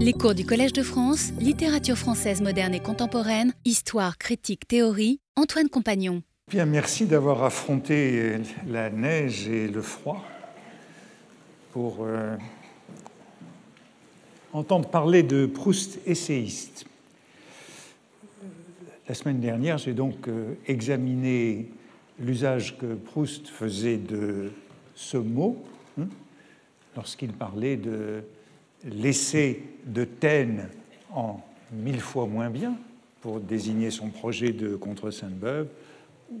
Les cours du Collège de France, littérature française moderne et contemporaine, histoire, critique, théorie, Antoine Compagnon. Bien, merci d'avoir affronté la neige et le froid pour euh, entendre parler de Proust essayiste. La semaine dernière, j'ai donc euh, examiné l'usage que Proust faisait de ce mot hein, lorsqu'il parlait de l'essai de Taine en mille fois moins bien pour désigner son projet de contre Sainte-Beuve,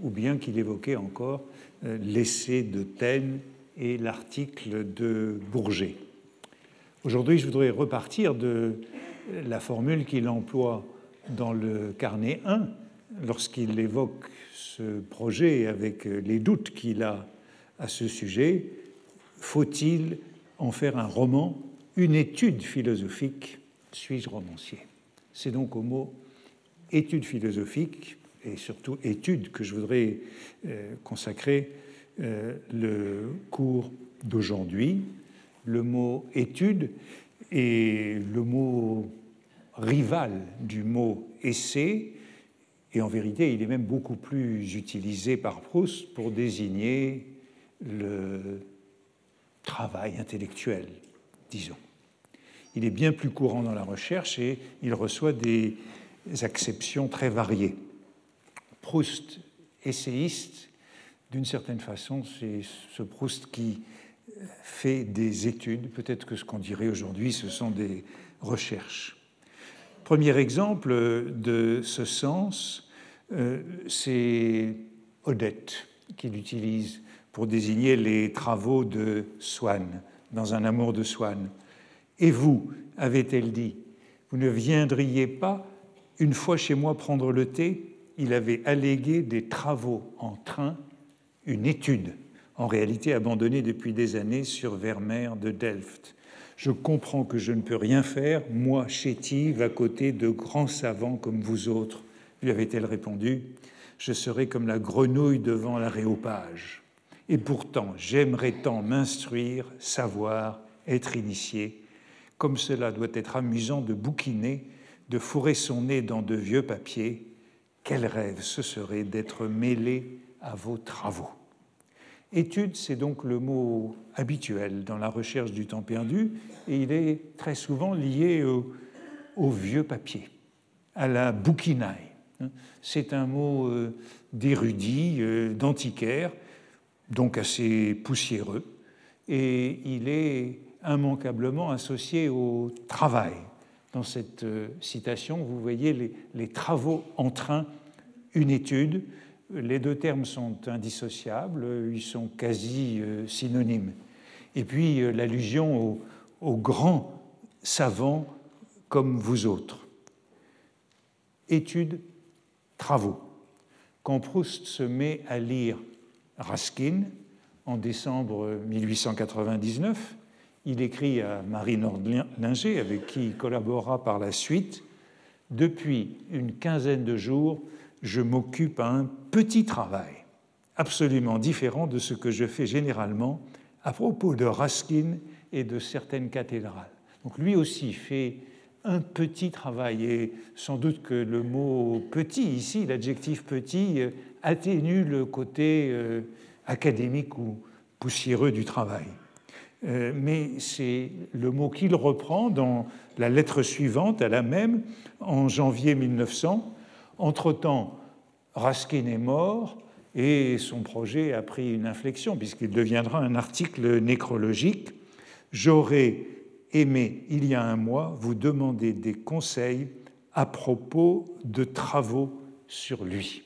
ou bien qu'il évoquait encore euh, l'essai de Taine et l'article de Bourget. Aujourd'hui, je voudrais repartir de la formule qu'il emploie dans le carnet 1 lorsqu'il évoque ce projet avec les doutes qu'il a à ce sujet. Faut-il en faire un roman, une étude philosophique Suis-je romancier? C'est donc au mot étude philosophique et surtout étude que je voudrais euh, consacrer euh, le cours d'aujourd'hui. Le mot étude est le mot rival du mot essai, et en vérité, il est même beaucoup plus utilisé par Proust pour désigner le travail intellectuel, disons. Il est bien plus courant dans la recherche et il reçoit des acceptions très variées. Proust, essayiste, d'une certaine façon, c'est ce Proust qui fait des études, peut-être que ce qu'on dirait aujourd'hui, ce sont des recherches. Premier exemple de ce sens, euh, c'est Odette qu'il utilise pour désigner les travaux de Swann, dans Un amour de Swann. Et vous, avait-elle dit, vous ne viendriez pas une fois chez moi prendre le thé? Il avait allégué des travaux en train, une étude, en réalité abandonnée depuis des années sur Vermeer de Delft. Je comprends que je ne peux rien faire, moi, chétive, à côté de grands savants comme vous autres. Lui avait-elle répondu Je serai comme la grenouille devant l'aréopage. Et pourtant, j'aimerais tant m'instruire, savoir, être initié. Comme cela doit être amusant de bouquiner, de fourrer son nez dans de vieux papiers. Quel rêve ce serait d'être mêlé à vos travaux. Étude, c'est donc le mot habituel dans la recherche du temps perdu, et il est très souvent lié au, vieux papier, à la bouquinaille. C'est un mot euh, d'érudit, euh, d'antiquaire, donc assez poussiéreux, et il est immanquablement associé au travail. Dans cette euh, citation, vous voyez les, travaux en train, une étude, les deux termes sont indissociables, ils sont quasi euh, synonymes. Et puis euh, l'allusion aux, grands savants comme vous autres. Études, travaux. Quand Proust se met à lire Raskin en décembre 1899, il écrit à Marie Nordlinger, avec qui il collabora par la suite, Depuis une quinzaine de jours, je m'occupe à un petit travail, absolument différent de ce que je fais généralement à propos de Raskin et de certaines cathédrales. Donc lui aussi fait un petit travail, et sans doute que le mot petit ici, l'adjectif petit, atténue le côté euh, académique ou poussiéreux du travail. Euh, mais c'est le mot qu'il reprend dans la lettre suivante, à la même, en janvier 1900, entre-temps, Raskin est mort et son projet a pris une inflexion puisqu'il deviendra un article nécrologique. J'aurais aimé, il y a un mois, vous demander des conseils à propos de travaux sur lui.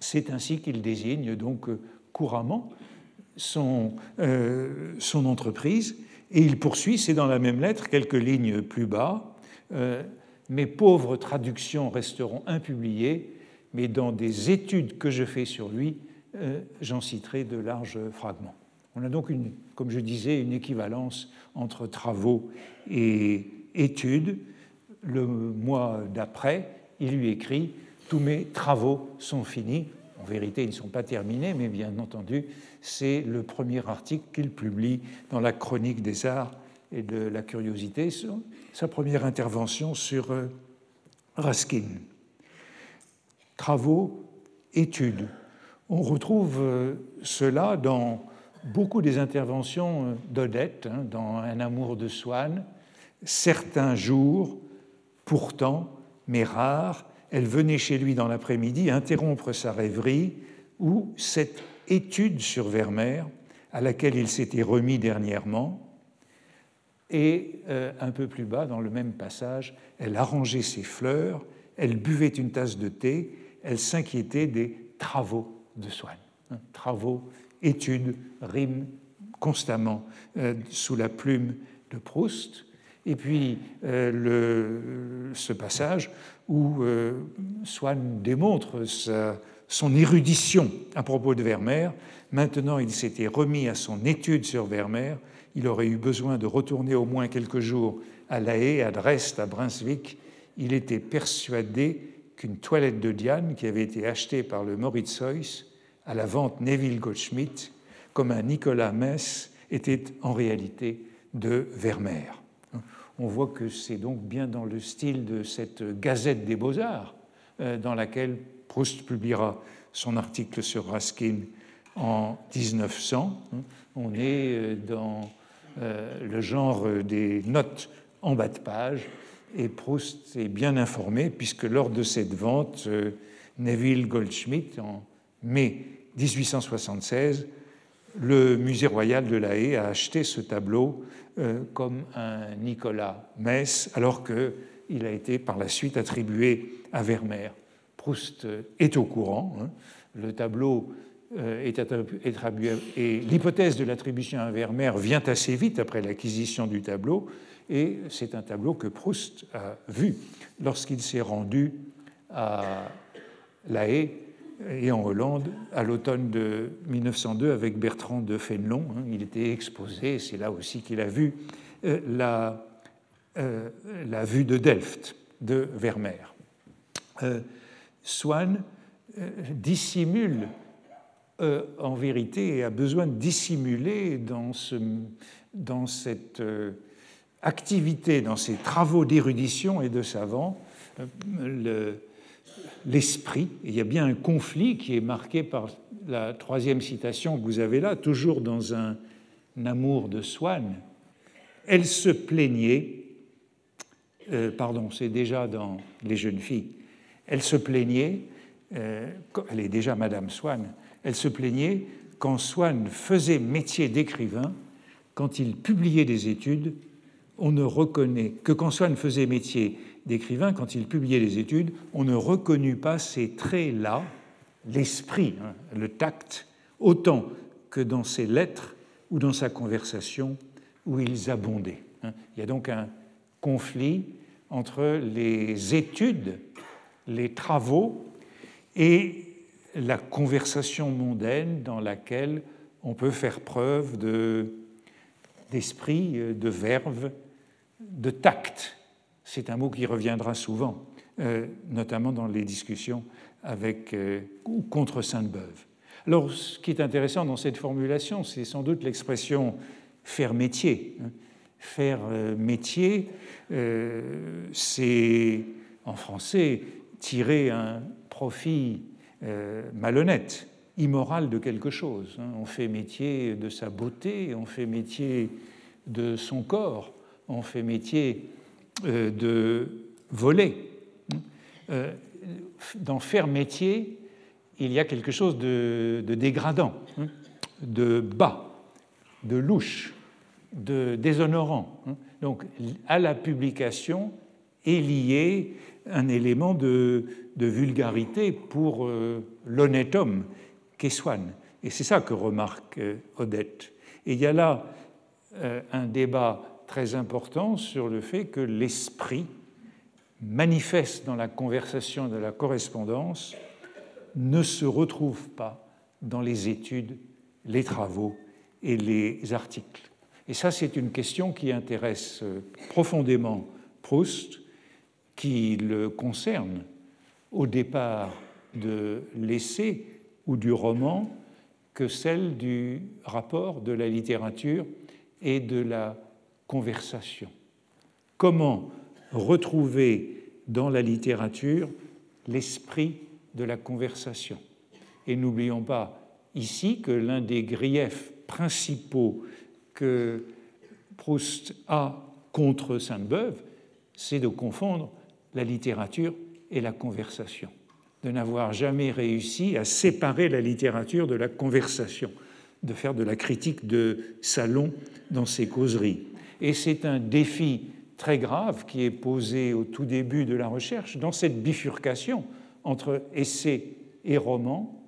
C'est ainsi qu'il désigne donc couramment son, euh, son, entreprise et il poursuit, c'est dans la même lettre, quelques lignes plus bas. Euh, mes pauvres traductions resteront impubliées, mais dans des études que je fais sur lui, euh, j'en citerai de larges fragments. On a donc, une, comme je disais, une équivalence entre travaux et études. Le mois d'après, il lui écrit Tous mes travaux sont finis. En vérité, ils ne sont pas terminés, mais bien entendu, c'est le premier article qu'il publie dans la Chronique des Arts et de la curiosité, sa première intervention sur euh, Raskin. Travaux, études. On retrouve euh, cela dans beaucoup des interventions euh, d'Odette, hein, dans Un amour de Swann. Certains jours, pourtant, mais rares, elle venait chez lui dans l'après-midi interrompre sa rêverie où cette étude sur Vermeer, à laquelle il s'était remis dernièrement, et euh, un peu plus bas, dans le même passage, elle arrangeait ses fleurs, elle buvait une tasse de thé, elle s'inquiétait des travaux de Swann. Hein, travaux, études, rimes constamment euh, sous la plume de Proust. Et puis euh, ce passage où Swann démontre son érudition à propos de Vermeer. Maintenant, il s'était remis à son étude sur Vermeer il aurait eu besoin de retourner au moins quelques jours à La Haye, à Dresde, à Brunswick. Il était persuadé qu'une toilette de Diane qui avait été achetée par le Moritz Heuss à la vente Neville Goldschmidt, comme un Nicolas Mess, était en réalité de Vermeer. On voit que c'est donc bien dans le style de cette Gazette des Beaux-Arts euh, dans laquelle Proust publiera son article sur Raskin en 1900. On est euh, dans euh, le genre des notes en bas de page. Et Proust est bien informé, puisque lors de cette vente, euh, Neville Goldschmidt, en mai 1876, le musée royal de La Haye a acheté ce tableau comme un Nicolas Mess, alors qu'il a été par la suite attribué à Vermeer. Proust est au courant. Hein. Le tableau euh, et l'hypothèse de l'attribution à Vermeer vient assez vite après l'acquisition du tableau, et c'est un tableau que Proust a vu lorsqu'il s'est rendu à La Haye et en Hollande à l'automne de 1902 avec Bertrand de Fénelon. Hein. Il était exposé, c'est là aussi qu'il a vu euh, euh, la, vue de Delft de Vermeer. Swann dissimule euh, en vérité, a besoin de dissimuler dans, ce, dans cette euh, activité, dans ces travaux d'érudition et de savant, euh, l'esprit. il y a bien un conflit qui est marqué par la troisième citation que vous avez là, toujours dans un, amour de Swann. Elle se plaignait, pardon, c'est déjà dans Les jeunes filles, elle se plaignait, elle est déjà Madame Swann, elle se plaignait quand Swann faisait métier d'écrivain, quand il publiait des études, on ne reconnaît que quand Swann faisait métier d'écrivain, quand il publiait des études, on ne reconnut pas ces traits-là, l'esprit, hein, le tact, autant que dans ses lettres ou dans sa conversation où ils abondaient. Hein. Il y a donc un conflit entre les études, les travaux et la conversation mondaine dans laquelle on peut faire preuve d'esprit, de, verve, de tact. C'est un mot qui reviendra souvent, euh, notamment dans les discussions avec euh, ou contre Sainte-Beuve. Alors, ce qui est intéressant dans cette formulation, c'est sans doute l'expression faire métier. Hein. Faire euh, métier, c'est en français tirer un profit euh, malhonnête, immoral de quelque chose. Hein. On fait métier de sa beauté, on fait métier de son corps, on fait métier euh, de voler. Hein. Euh, dans faire métier, il y a quelque chose de, dégradant, hein, de bas, de louche, de déshonorant. Donc à la publication est lié un élément de, vulgarité pour euh, l'honnête homme qu'est Swann. Et c'est ça que remarque euh, Odette. Et il y a là euh, un débat très important sur le fait que l'esprit manifeste dans la conversation, de la correspondance, ne se retrouve pas dans les études, les travaux et les articles. Et ça, c'est une question qui intéresse profondément Proust, qui le concerne au départ de l'essai ou du roman que celle du rapport de la littérature et de la conversation. Comment retrouver dans la littérature l'esprit de la conversation? Et n'oublions pas ici que l'un des griefs principaux que Proust a contre Sainte-Beuve, c'est de confondre la littérature et la conversation, de n'avoir jamais réussi à séparer la littérature de la conversation, de faire de la critique de salon dans ses causeries. Et c'est un défi très grave qui est posé au tout début de la recherche, dans cette bifurcation entre essai et roman,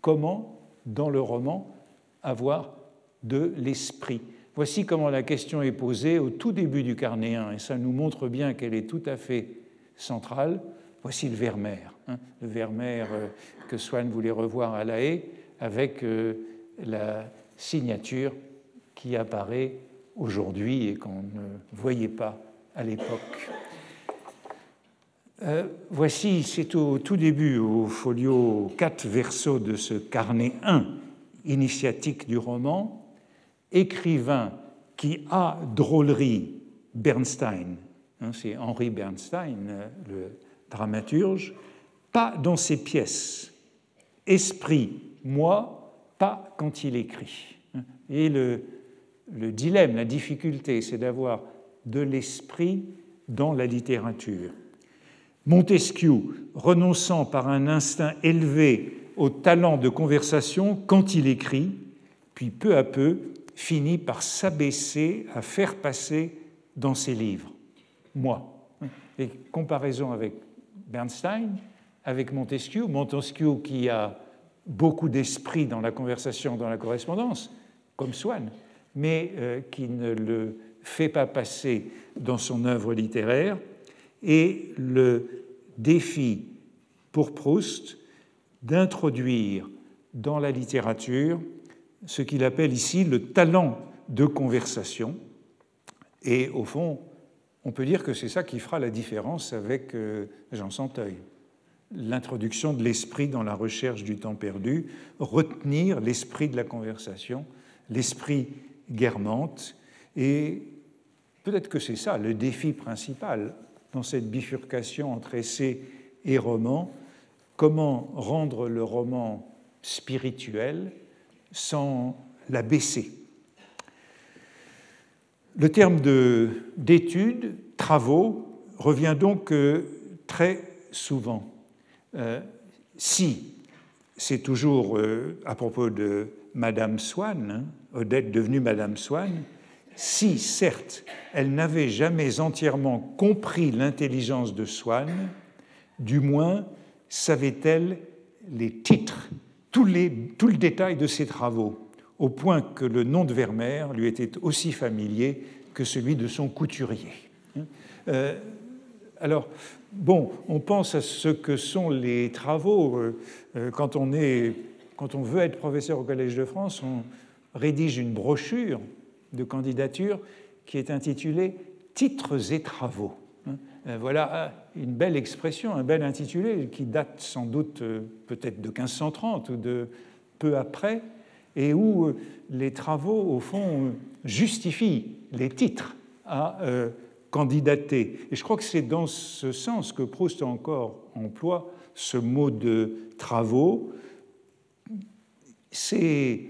comment, dans le roman, avoir de l'esprit. Voici comment la question est posée au tout début du carnet 1, et ça nous montre bien qu'elle est tout à fait centrale. Voici le Vermeer, hein, le Vermeer euh, que Swann voulait revoir à La Haye, avec euh, la signature qui apparaît aujourd'hui et qu'on ne voyait pas à l'époque. Euh, voici, c'est au tout début, au folio 4 verso de ce carnet 1 initiatique du roman, écrivain qui a drôlerie Bernstein, hein, c'est Henri Bernstein, euh, le dramaturge, pas dans ses pièces, esprit, moi, pas quand il écrit. Et le, le dilemme, la difficulté, c'est d'avoir de l'esprit dans la littérature. Montesquieu, renonçant par un instinct élevé au talent de conversation quand il écrit, puis peu à peu finit par s'abaisser à faire passer dans ses livres. Moi. Et comparaison avec Bernstein, avec Montesquieu, Montesquieu qui a beaucoup d'esprit dans la conversation, dans la correspondance, comme Swann, mais euh, qui ne le fait pas passer dans son œuvre littéraire, et le défi pour Proust d'introduire dans la littérature ce qu'il appelle ici le talent de conversation. Et au fond, on peut dire que c'est ça qui fera la différence avec euh, Jean Santeuil. L'introduction de l'esprit dans la recherche du temps perdu, retenir l'esprit de la conversation, l'esprit guermante, et peut-être que c'est ça le défi principal dans cette bifurcation entre essai et roman, comment rendre le roman spirituel sans l'abaisser. Le terme d'étude, travaux, revient donc euh, très souvent. Euh, si, c'est toujours euh, à propos de Madame Swann, hein, Odette devenue Madame Swann, si, certes, elle n'avait jamais entièrement compris l'intelligence de Swann, du moins savait-elle les titres, tout, le détail de ses travaux, au point que le nom de Vermeer lui était aussi familier que celui de son couturier. Euh, alors, bon, on pense à ce que sont les travaux. Euh, euh, quand, on veut être professeur au Collège de France, on rédige une brochure de candidature qui est intitulée Titres et travaux. Hein. Voilà euh, une belle expression, un bel intitulé qui date sans doute euh, peut-être de 1530 ou de peu après, et où les travaux, au fond, justifient les titres à candidater. Et je crois que c'est dans ce sens que Proust encore emploie ce mot de travaux. C'est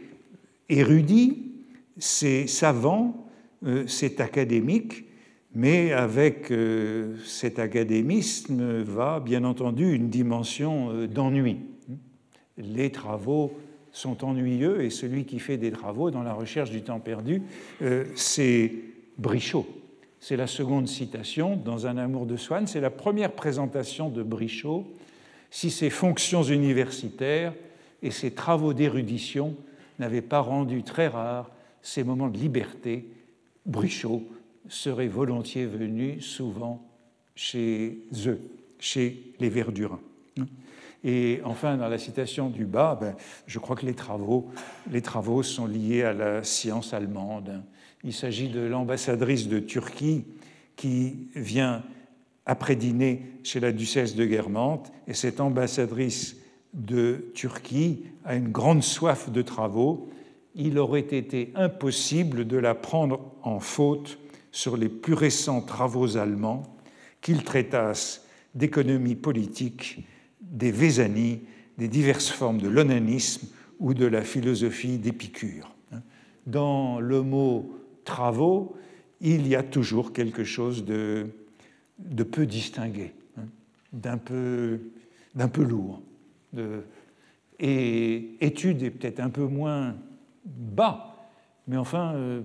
érudit, c'est savant, euh, c'est académique, mais avec euh, cet académisme va bien entendu une dimension euh, d'ennui. Les travaux sont ennuyeux et celui qui fait des travaux dans la recherche du temps perdu, c'est Brichot. C'est la seconde citation dans Un amour de Swann. C'est la première présentation de Brichot. Si ses fonctions universitaires et ses travaux d'érudition n'avaient pas rendu très rares ces moments de liberté, Brichot serait volontiers venu souvent chez eux, chez les Verdurins. Et enfin, dans la citation du bas, ben, je crois que les travaux, les travaux sont liés à la science allemande. Il s'agit de l'ambassadrice de Turquie qui vient après dîner chez la duchesse de Guermantes, et cette ambassadrice de Turquie a une grande soif de travaux il aurait été impossible de la prendre en faute sur les plus récents travaux allemands qu'ils traitassent d'économie politique, des vésanies, des diverses formes de l'onanisme ou de la philosophie d'Épicure. Dans le mot travaux, il y a toujours quelque chose de, peu distingué, hein, d'un peu, lourd. Et étude est peut-être un peu moins bas, mais enfin euh,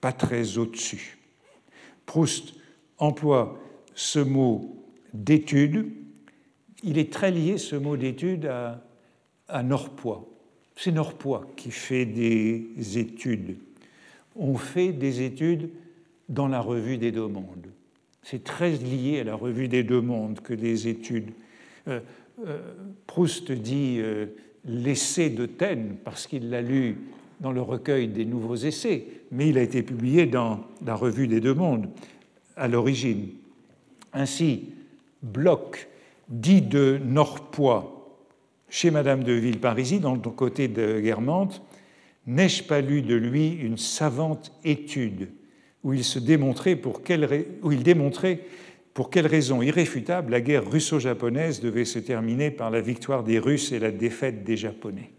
pas très au-dessus. Proust emploie ce mot d'étude. Il est très lié, ce mot d'étude, à, Norpois. C'est Norpois qui fait des études. On fait des études dans la revue des deux mondes. C'est très lié à la revue des deux mondes que les études. Euh, euh, Proust dit l'essai de Taine parce qu'il l'a lu dans le recueil des nouveaux essais, mais il a été publié dans la revue des deux mondes à l'origine. Ainsi, Bloch dit de Norpois chez Madame de Villeparisis, dans le côté de Guermantes, N'ai-je pas lu de lui une savante étude où il, se démontrait pour quelle, démontrait pour quelle raison irréfutable la guerre russo-japonaise devait se terminer par la victoire des Russes et la défaite des Japonais?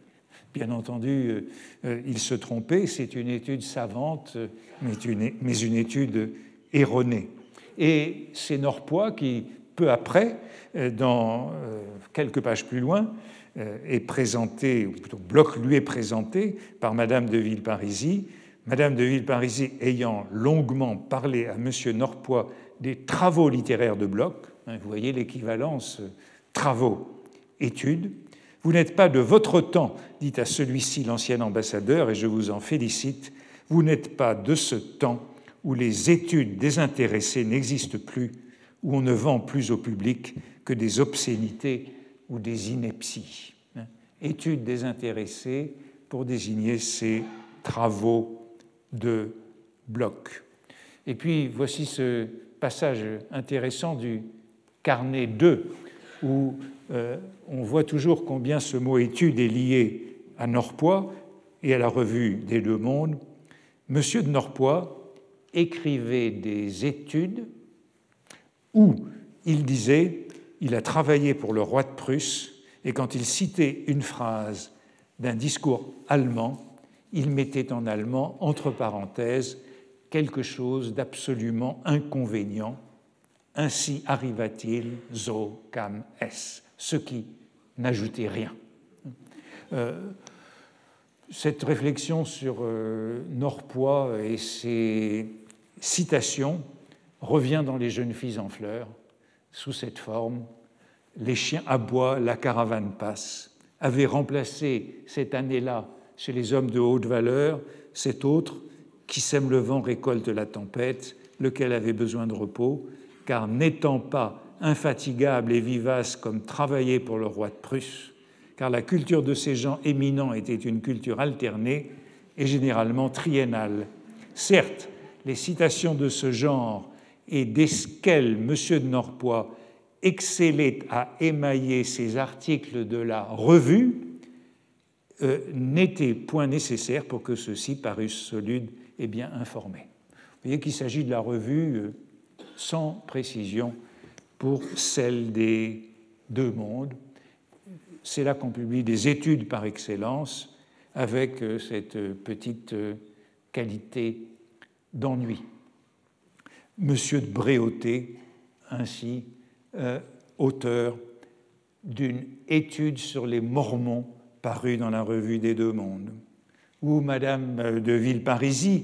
Bien entendu, euh, euh, il se trompait, c'est une étude savante, mais une, étude erronée. Et c'est Norpois qui, peu après, euh, dans quelques pages plus loin, est présenté, ou plutôt Bloch lui est présenté par Madame de Villeparisis. Madame de Villeparisis ayant longuement parlé à Monsieur Norpois des travaux littéraires de Bloch, hein, vous voyez l'équivalence travaux, études, vous n'êtes pas de votre temps, dit à celui-ci l'ancien ambassadeur, et je vous en félicite, vous n'êtes pas de ce temps où les études désintéressées n'existent plus, où on ne vend plus au public que des obscénités ou des inepties. Études désintéressées pour désigner ces travaux de bloc. Et puis voici ce passage intéressant du carnet 2, où euh, on voit toujours combien ce mot étude est lié à Norpois et à la revue des Deux Mondes. Monsieur de Norpois écrivait des études où il disait il a travaillé pour le roi de Prusse et quand il citait une phrase d'un discours allemand, il mettait en allemand entre parenthèses quelque chose d'absolument inconvénient. Ainsi arriva-t-il, so kam es ce qui n'ajoutait rien. Euh, cette réflexion sur euh, Norpois et ses citations revient dans Les jeunes filles en fleurs sous cette forme. Les chiens aboient, la caravane passe, avait remplacé cette année-là chez les hommes de haute valeur cet autre qui sème le vent récolte la tempête, lequel avait besoin de repos, car n'étant pas infatigable et vivace comme travailler pour le roi de Prusse, car la culture de ces gens éminents était une culture alternée et généralement triennale. Certes, les citations de ce genre et desquelles M. de Norpois excellait à émailler ses articles de la revue euh, n'étaient point nécessaires pour que ceux-ci parussent solides et bien informés. Vous voyez qu'il s'agit de la revue euh, sans précision pour celle des deux mondes. C'est là qu'on publie des études par excellence avec euh, cette petite euh, qualité d'ennui. Monsieur de Bréauté, ainsi, euh, auteur d'une étude sur les Mormons parue dans la revue des Deux Mondes, ou Madame de Villeparisis,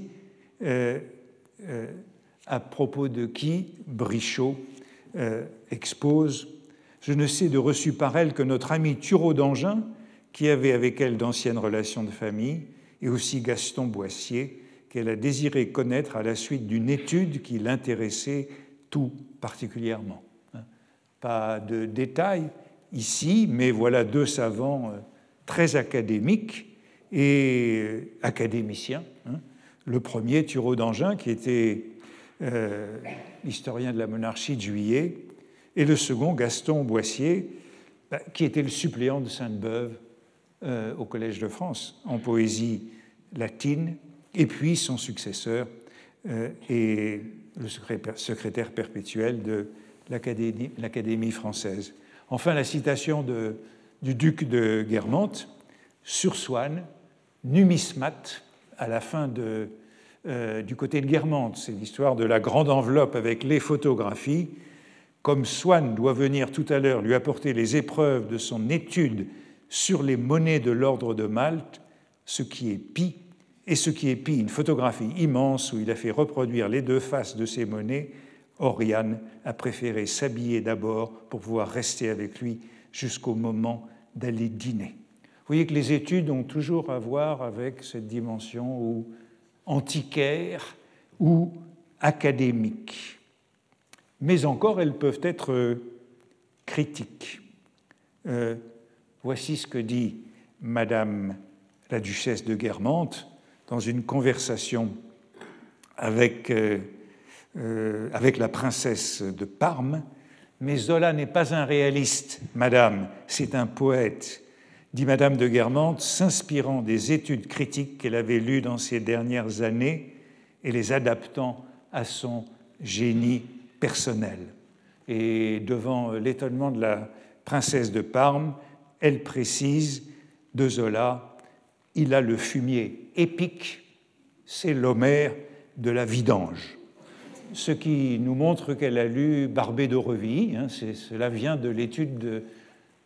à propos de qui? Brichot euh, expose Je ne sais de reçu par elle que notre ami Thureau d'Angin, qui avait avec elle d'anciennes relations de famille, et aussi Gaston Boissier, qu'elle a désiré connaître à la suite d'une étude qui l'intéressait tout particulièrement. Hein. Pas de détails ici, mais voilà deux savants euh, très académiques et euh, académiciens. Hein. Le premier, Thureau d'Angin, qui était euh, historien de la monarchie de Juillet, et le second, Gaston Boissier, bah, qui était le suppléant de Sainte-Beuve euh, au Collège de France en poésie latine, et puis son successeur est le secrétaire perpétuel de l'Académie française. Enfin, la citation du duc de Guermantes sur Swann, numismate, à la fin de, euh, du côté de Guermantes. C'est l'histoire de la grande enveloppe avec les photographies. Comme Swann doit venir tout à l'heure lui apporter les épreuves de son étude sur les monnaies de l'ordre de Malte, ce qui est pis, et ce qui est pis, une photographie immense où il a fait reproduire les deux faces de ces monnaies, Oriane a préféré s'habiller d'abord pour pouvoir rester avec lui jusqu'au moment d'aller dîner. Vous voyez que les études ont toujours à voir avec cette dimension ou antiquaire ou académique. Mais encore, elles peuvent être critiques. Euh, voici ce que dit Madame la duchesse de Guermantes dans une conversation avec, euh, euh, avec la princesse de Parme mais Zola n'est pas un réaliste, madame, c'est un poète, dit madame de Guermantes, s'inspirant des études critiques qu'elle avait lues dans ces dernières années et les adaptant à son génie personnel. Et devant l'étonnement de la princesse de Parme, elle précise de Zola, il a le fumier épique, c'est l'Homère de la vidange ce qui nous montre qu'elle a lu Barbé d'Aurevilly. Hein, cela vient de l'étude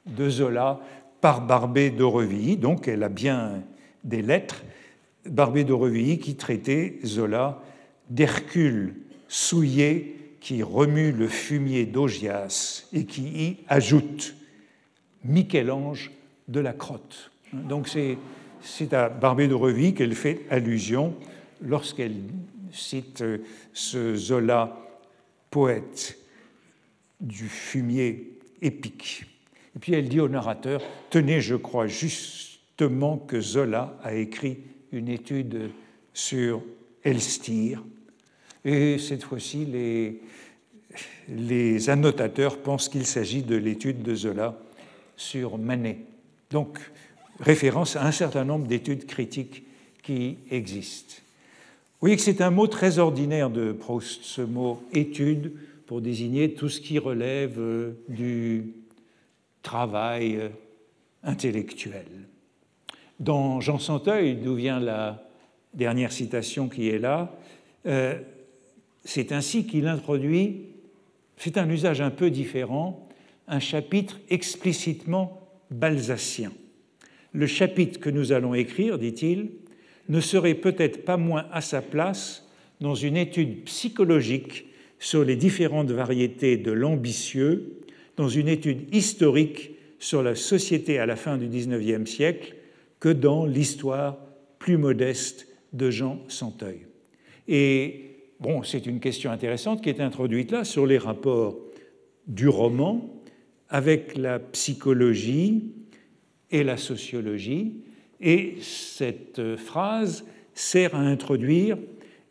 de, Zola par Barbé d'Aurevilly, donc elle a bien des lettres. Barbé d'Aurevilly qui traitait Zola d'Hercule souillé qui remue le fumier d'Augias et qui y ajoute Michel-Ange de la crotte. Donc c'est à Barbé d'Aurevilly qu'elle fait allusion lorsqu'elle cite euh, ce Zola, poète du fumier épique. Et puis elle dit au narrateur, tenez, je crois justement que Zola a écrit une étude sur Elstir. Et cette fois-ci, les, annotateurs pensent qu'il s'agit de l'étude de Zola sur Manet. Donc, référence à un certain nombre d'études critiques qui existent voyez que c'est un mot très ordinaire de Proust, ce mot étude, pour désigner tout ce qui relève euh, du travail euh, intellectuel. Dans Jean Santeuil, d'où vient la dernière citation qui est là, euh, c'est ainsi qu'il introduit, c'est un usage un peu différent, un chapitre explicitement balsacien. Le chapitre que nous allons écrire, dit-il, ne serait peut-être pas moins à sa place dans une étude psychologique sur les différentes variétés de l'ambitieux, dans une étude historique sur la société à la fin du XIXe siècle, que dans l'histoire plus modeste de Jean Santeuil. Et bon, c'est une question intéressante qui est introduite là sur les rapports du roman avec la psychologie et la sociologie, et cette phrase sert à introduire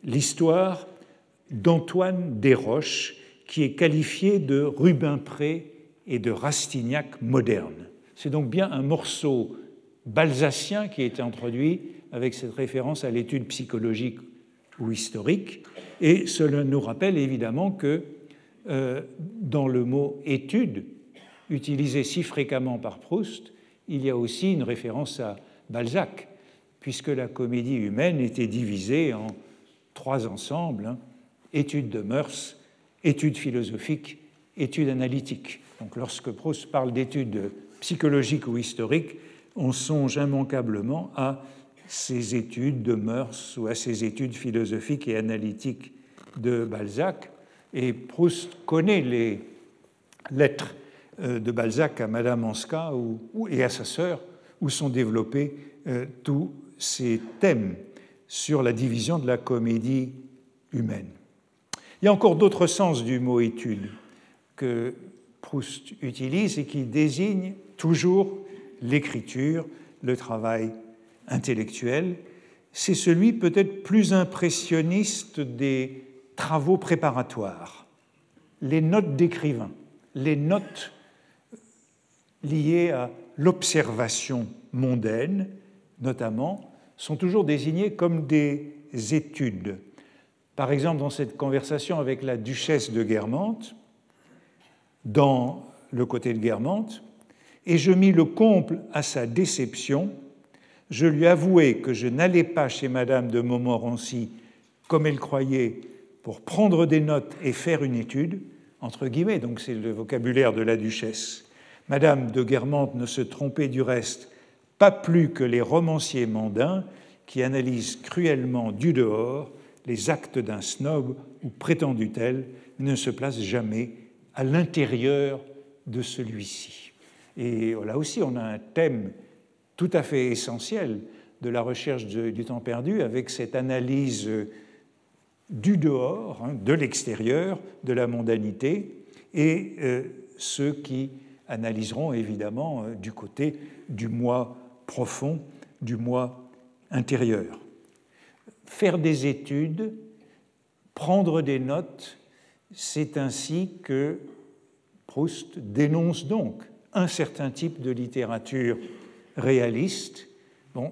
l'histoire d'Antoine Desroches, qui est qualifié de Rubempré et de Rastignac moderne. C'est donc bien un morceau balsacien qui est introduit avec cette référence à l'étude psychologique ou historique. Et cela nous rappelle évidemment que euh, dans le mot étude, utilisé si fréquemment par Proust, il y a aussi une référence à Balzac, puisque la comédie humaine était divisée en trois ensembles, hein, études de mœurs, études philosophiques, études analytiques. Donc lorsque Proust parle d'études psychologiques ou historiques, on songe immanquablement à ces études de mœurs ou à ces études philosophiques et analytiques de Balzac. Et Proust connaît les lettres euh, de Balzac à Madame Anska et à sa sœur, où sont développés euh, tous ces thèmes sur la division de la comédie humaine. Il y a encore d'autres sens du mot étude que Proust utilise et qui désigne toujours l'écriture, le travail intellectuel. C'est celui peut-être plus impressionniste des travaux préparatoires, les notes d'écrivain, les notes liées à l'observation mondaine, notamment, sont toujours désignés comme des études. Par exemple, dans cette conversation avec la duchesse de Guermantes, dans le côté de Guermantes, et je mis le comble à sa déception. Je lui avouai que je n'allais pas chez Madame de Montmorency, comme elle croyait, pour prendre des notes et faire une étude, entre guillemets, donc c'est le vocabulaire de la duchesse. Madame de Guermantes ne se trompait du reste pas plus que les romanciers mondains qui analysent cruellement du dehors les actes d'un snob ou prétendu tel ne se placent jamais à l'intérieur de celui-ci. Et là aussi, on a un thème tout à fait essentiel de la recherche du temps perdu avec cette analyse du dehors, hein, de l'extérieur, de la mondanité, et euh, ceux qui analyseront évidemment euh, du côté du moi profond, du moi intérieur. Faire des études, prendre des notes, c'est ainsi que Proust dénonce donc un certain type de littérature réaliste. On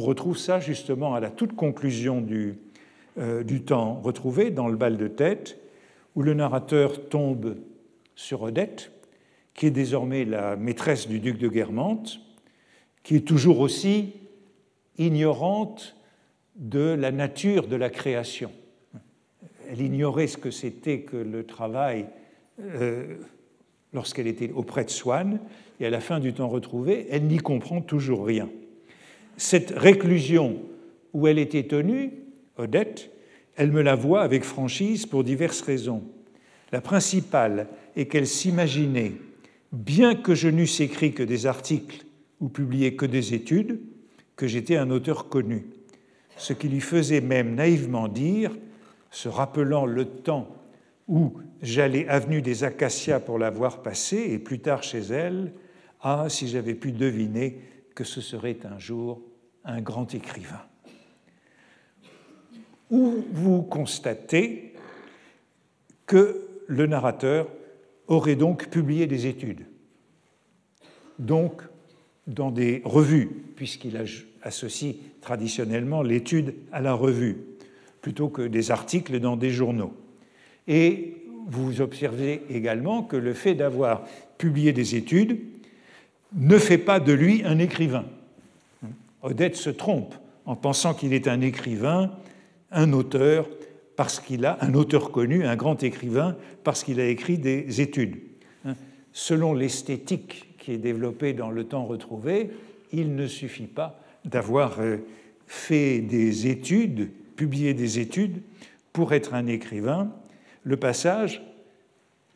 retrouve ça justement à la toute conclusion du, euh, du temps retrouvé dans le bal de tête, où le narrateur tombe sur Odette, qui est désormais la maîtresse du duc de Guermantes, qui est toujours aussi ignorante de la nature de la création. Elle ignorait ce que c'était que le travail euh, lorsqu'elle était auprès de Swann, et à la fin du temps retrouvé, elle n'y comprend toujours rien. Cette réclusion où elle était tenue, Odette, elle me la voit avec franchise pour diverses raisons. La principale est qu'elle s'imaginait, bien que je n'eusse écrit que des articles ou publié que des études, que j'étais un auteur connu, ce qui lui faisait même naïvement dire, se rappelant le temps où j'allais avenue des Acacias pour la voir passer, et plus tard chez elle, ah, si j'avais pu deviner que ce serait un jour un grand écrivain. Où vous constatez que le narrateur aurait donc publié des études, donc dans des revues, puisqu'il associe traditionnellement l'étude à la revue, plutôt que des articles dans des journaux. Et vous observez également que le fait d'avoir publié des études ne fait pas de lui un écrivain. Odette se trompe en pensant qu'il est un écrivain, un auteur, parce qu'il a un auteur connu, un grand écrivain, parce qu'il a écrit des études. Selon l'esthétique qui est développée dans le temps retrouvé, il ne suffit pas d'avoir euh, fait des études, publié des études, pour être un écrivain le passage,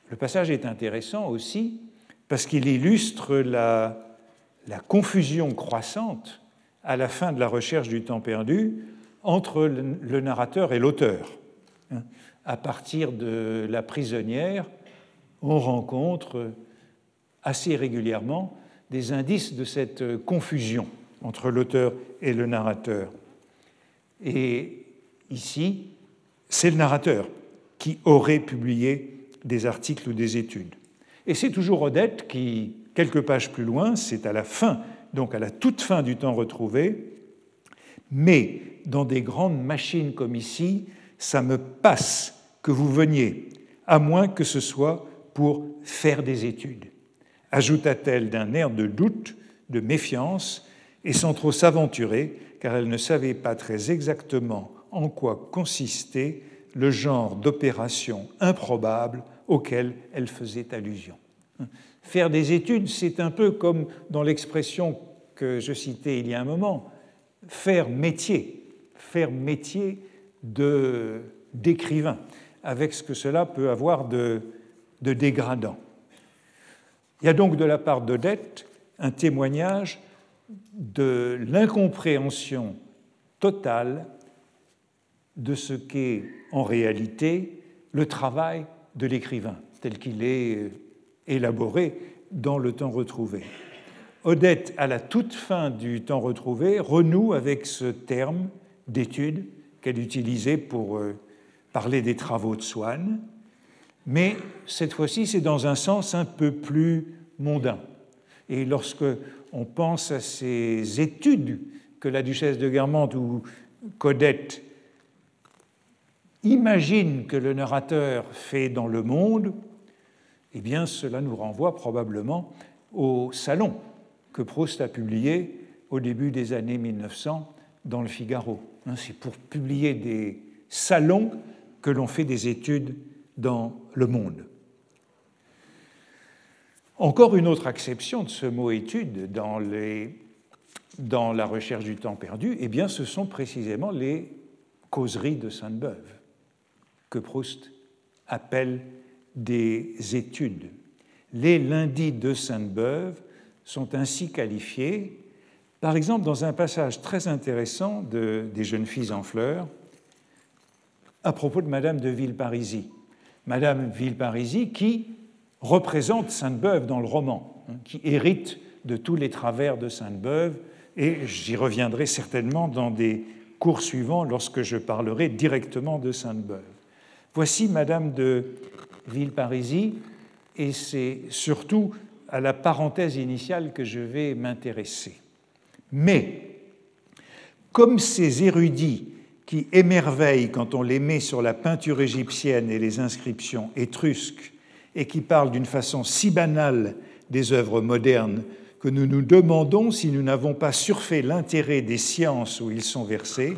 le passage est intéressant aussi parce qu'il illustre la, confusion croissante à la fin de la recherche du temps perdu entre le, narrateur et l'auteur. À partir de la prisonnière, on rencontre assez régulièrement des indices de cette confusion entre l'auteur et le narrateur. Et ici, c'est le narrateur qui aurait publié des articles ou des études. Et c'est toujours Odette qui, quelques pages plus loin, c'est à la fin, donc à la toute fin du temps retrouvé, mais dans des grandes machines comme ici, ça me passe que vous veniez, à moins que ce soit pour faire des études, ajouta-t-elle d'un air de doute, de méfiance, et sans trop s'aventurer, car elle ne savait pas très exactement en quoi consistait le genre d'opération improbable auquel elle faisait allusion. Faire des études, c'est un peu comme dans l'expression que je citais il y a un moment, faire métier, faire métier d'écrivain, avec ce que cela peut avoir de, de dégradant. Il y a donc de la part d'Odette un témoignage de l'incompréhension totale de ce qu'est en réalité le travail de l'écrivain, tel qu'il est euh, élaboré dans le temps retrouvé. Odette, à la toute fin du temps retrouvé, renoue avec ce terme d'étude qu'elle utilisait pour euh, parler des travaux de Swann, mais cette fois-ci, c'est dans un sens un peu plus mondain. Et lorsque on pense à ces études que la duchesse de Guermantes ou Codette imaginent que le narrateur fait dans le monde, eh bien cela nous renvoie probablement au salon que Proust a publié au début des années 1900 dans le Figaro. Hein, c'est pour publier des salons que l'on fait des études dans le monde. Encore une autre acception de ce mot étude dans la recherche du temps perdu, eh bien, ce sont précisément les causeries de Sainte-Beuve, que Proust appelle des études. Les lundis de Sainte-Beuve sont ainsi qualifiés, par exemple dans un passage très intéressant de, des jeunes filles en fleurs, à propos de Madame de Villeparisis. Madame Villeparisis qui représente Sainte-Beuve dans le roman, hein, qui hérite de tous les travers de Sainte-Beuve, et j'y reviendrai certainement dans des cours suivants lorsque je parlerai directement de Sainte-Beuve. Voici Madame de Villeparisis, et c'est surtout à la parenthèse initiale que je vais m'intéresser. Mais, comme ces érudits qui émerveillent quand on les met sur la peinture égyptienne et les inscriptions étrusques, et qui parlent d'une façon si banale des œuvres modernes que nous nous demandons si nous n'avons pas surfait l'intérêt des sciences où ils sont versés,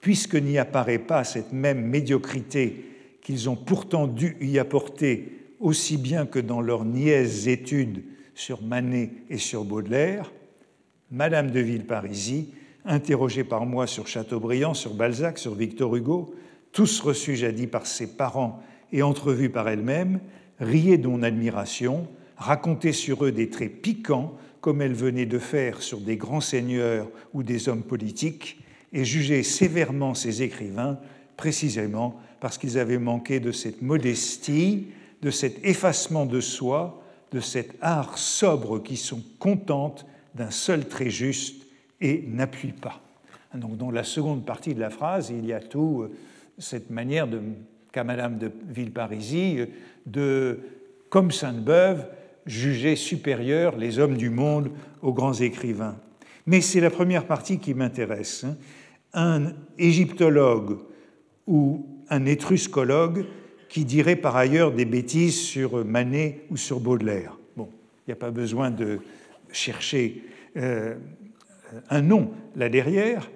puisque n'y apparaît pas cette même médiocrité qu'ils ont pourtant dû y apporter aussi bien que dans leurs niaises études sur Manet et sur Baudelaire, Madame de Villeparisis, interrogée par moi sur Chateaubriand, sur Balzac, sur Victor Hugo, tous reçus jadis par ses parents et entrevus par elle-même, riait de mon admiration, racontait sur eux des traits piquants, comme elle venait de faire sur des grands seigneurs ou des hommes politiques, et jugeait sévèrement ces écrivains, précisément parce qu'ils avaient manqué de cette modestie, de cet effacement de soi, de cet art sobre qui sont contentes d'un seul trait juste et n'appuient pas. Donc dans la seconde partie de la phrase, il y a tout euh, cette manière qu'à Madame de Villeparisis de, comme Sainte-Beuve, juger supérieurs les hommes du monde aux grands écrivains. Mais c'est la première partie qui m'intéresse. Hein. Un égyptologue ou un étruscologue qui dirait par ailleurs des bêtises sur Manet ou sur Baudelaire. Bon, il n'y a pas besoin de chercher euh, un nom là derrière,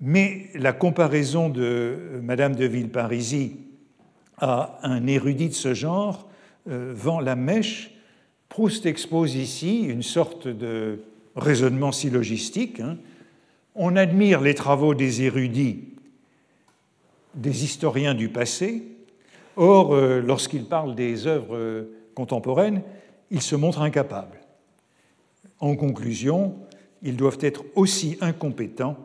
mais la comparaison de Madame de Villeparisis à un érudit de ce genre euh, vend la mèche. Proust expose ici une sorte de raisonnement syllogistique. Hein. On admire les travaux des érudits, des historiens du passé. Or, euh, lorsqu'ils parlent des œuvres contemporaines, ils se montrent incapables. En conclusion, ils doivent être aussi incompétents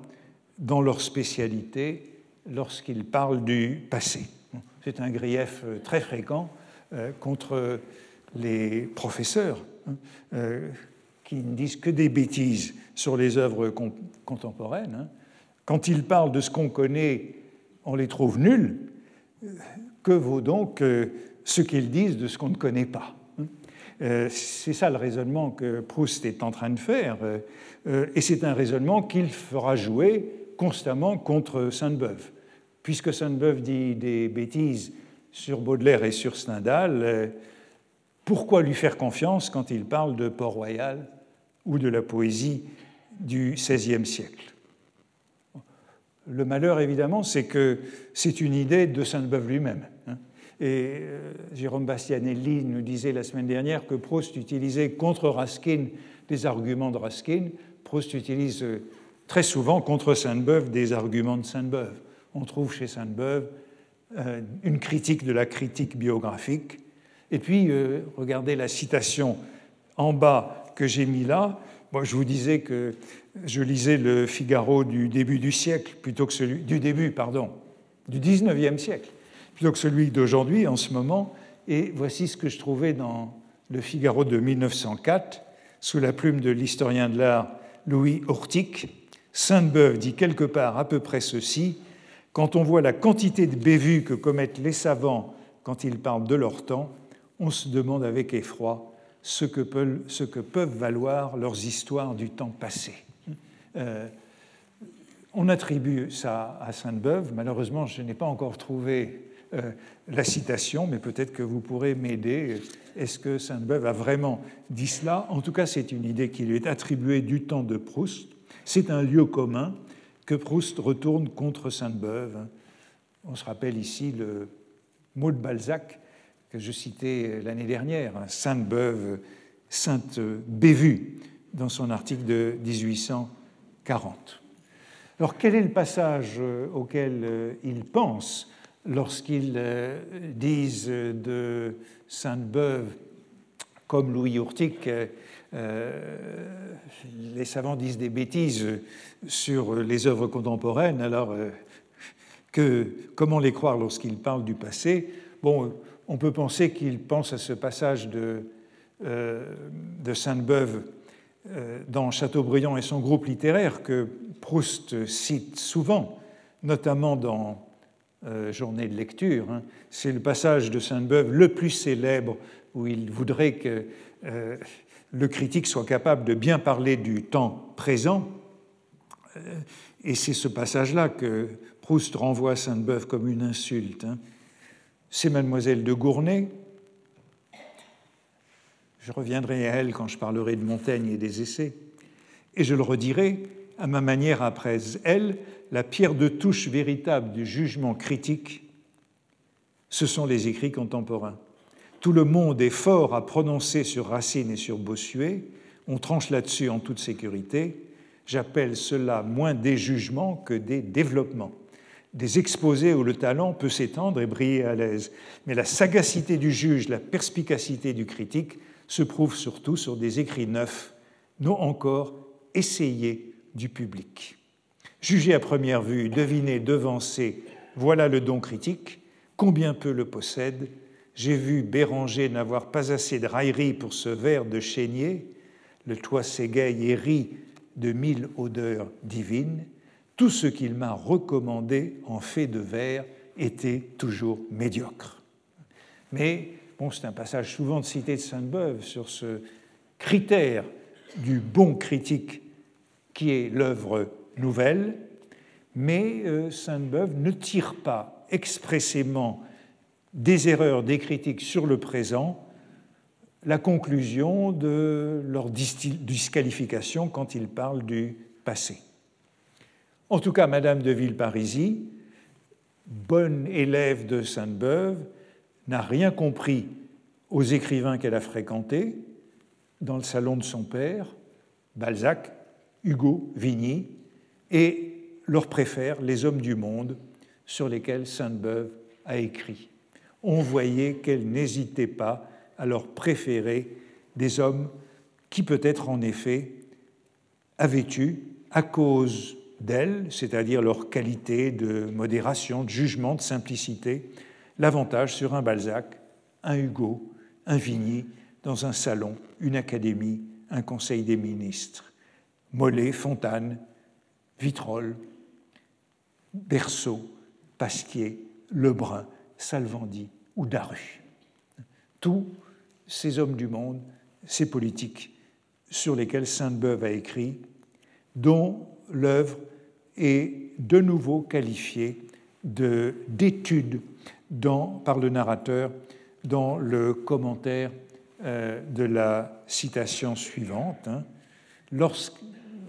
dans leur spécialité lorsqu'ils parlent du passé. C'est un grief euh, très fréquent euh, contre les professeurs hein, euh, qui ne disent que des bêtises sur les œuvres contemporaines. Hein. Quand ils parlent de ce qu'on connaît, on les trouve nuls. Que vaut donc ce qu'ils disent de ce qu'on ne connaît pas hein. C'est ça le raisonnement que Proust est en train de faire, et c'est un raisonnement qu'il fera jouer constamment contre Sainte-Beuve puisque Sainte-Beuve dit des bêtises sur Baudelaire et sur Stendhal, euh, pourquoi lui faire confiance quand il parle de Port-Royal? Ou de la poésie du XVIe siècle Le malheur, évidemment, c'est que c'est une idée de Sainte-Beuve lui-même. Hein. Et euh, Jérôme Bastianelli nous disait la semaine dernière que Proust utilisait contre Raskin des arguments de Raskin. Proust utilise euh, très souvent contre Sainte-Beuve des arguments de Sainte-Beuve on trouve chez Sainte-Beuve euh, une critique de la critique biographique. Et puis, regardez la citation en bas que j'ai mis là. Moi, je vous disais que je lisais le Figaro du début du siècle, plutôt que celui du début, pardon, du 19e siècle, plutôt que celui d'aujourd'hui en ce moment. Et voici ce que je trouvais dans le Figaro de 1904, sous la plume de l'historien de l'art Louis Hortic. Sainte-Beuve dit quelque part à peu près ceci quand on voit la quantité de bévues que commettent les savants quand ils parlent de leur temps, on se demande avec effroi ce que peuvent, valoir leurs histoires du temps passé. Euh, On attribue ça à Sainte-Beuve. Malheureusement, je n'ai pas encore trouvé euh, la citation, mais peut-être que vous pourrez m'aider. Est-ce que Sainte-Beuve a vraiment dit cela? En tout cas, c'est une idée qui lui est attribuée du temps de Proust. C'est un lieu commun que Proust retourne contre Sainte-Beuve. On se rappelle ici le mot de Balzac que je citais l'année dernière, hein, Sainte-Beuve, Sainte Bévue, dans son article de 1840. Alors quel est le passage euh, auquel euh, ils pensent lorsqu'ils euh, disent de Sainte-Beuve, comme Louis Urtic, les savants disent des bêtises sur les œuvres contemporaines, alors que, comment les croire lorsqu'ils parlent du passé? Bon, on peut penser qu'ils pensent à ce passage de, de Sainte-Beuve euh, dans Chateaubriand et son groupe littéraire que Proust cite souvent, notamment dans euh, Journée de lecture. Hein. C'est le passage de Sainte-Beuve le plus célèbre où il voudrait que euh, le critique soit capable de bien parler du temps présent. Et c'est ce passage-là que Proust renvoie à Sainte-Beuve comme une insulte. Hein. C'est Mademoiselle de Gournay, je reviendrai à elle quand je parlerai de Montaigne et des essais. Et je le redirai, à ma manière après elle, la pierre de touche véritable du jugement critique, ce sont les écrits contemporains. Tout le monde est fort à prononcer sur Racine et sur Bossuet, on tranche là-dessus en toute sécurité. J'appelle cela moins des jugements que des développements, des exposés où le talent peut s'étendre et briller à l'aise. Mais la sagacité du juge, la perspicacité du critique se prouve surtout sur des écrits neufs, non encore essayés du public. Jugé à première vue, deviner, devancer, voilà le don critique, combien peu le possède. J'ai vu Béranger n'avoir pas assez de raillerie pour ce verre de chénier, le toit s'égaye et rit de mille odeurs divines. Tout ce qu'il m'a recommandé en fait de verre était toujours médiocre. Mais c'est un passage souvent cité de Sainte-Beuve sur ce critère du bon critique qui est l'œuvre nouvelle, mais euh, Sainte-Beuve ne tire pas expressément des erreurs des critiques sur le présent la conclusion de leur disqualification quand ils parlent du passé. En tout cas, Madame de Villeparisis, bonne élève de Sainte-Beuve, n'a rien compris aux écrivains qu'elle a fréquentés dans le salon de son père, Balzac, Hugo, Vigny, et leur préfère les hommes du monde sur lesquels Sainte-Beuve a écrit. On voyait qu'elle n'hésitait pas à leur préférer des hommes qui peut-être en effet avaient eu, à cause d'elle, c'est-à-dire leur qualité de modération, de jugement, de simplicité, l'avantage sur un Balzac, un Hugo, un Vigny, dans un salon, une académie, un conseil des ministres. Mollet, Fontane, Vitrolles, Berceau, Pasquier, Lebrun, Salvandi ou Daru. Tous ces hommes du monde, ces politiques sur lesquels Sainte-Beuve a écrit, dont l'œuvre est de nouveau qualifiée d'étude par le narrateur dans le commentaire euh, de la citation suivante. Hein.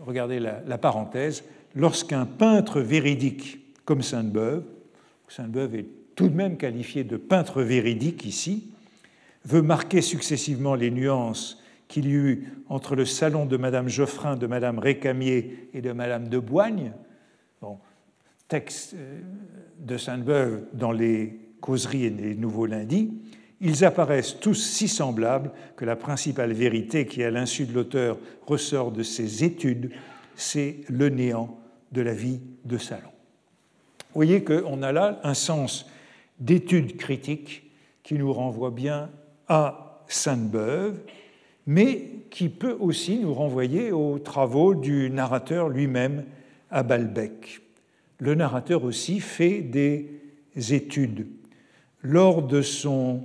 regardez la, parenthèse, lorsqu'un peintre véridique comme Sainte-Beuve, Sainte-Beuve est tout de même qualifié de peintre véridique ici, veut marquer successivement les nuances qu'il y eut entre le salon de Madame Geoffrin, de Madame Récamier et de Madame de Boigne, bon, texte euh, de Sainte-Beuve dans les causeries et les nouveaux lundis, ils apparaissent tous si semblables que la principale vérité qui, à l'insu de l'auteur, ressort de ses études, c'est le néant de la vie de salon. Vous voyez qu'on a là un sens d'étude critique qui nous renvoie bien à Sainte-Beuve, mais qui peut aussi nous renvoyer aux travaux du narrateur lui-même à Balbec. Le narrateur aussi fait des études lors de son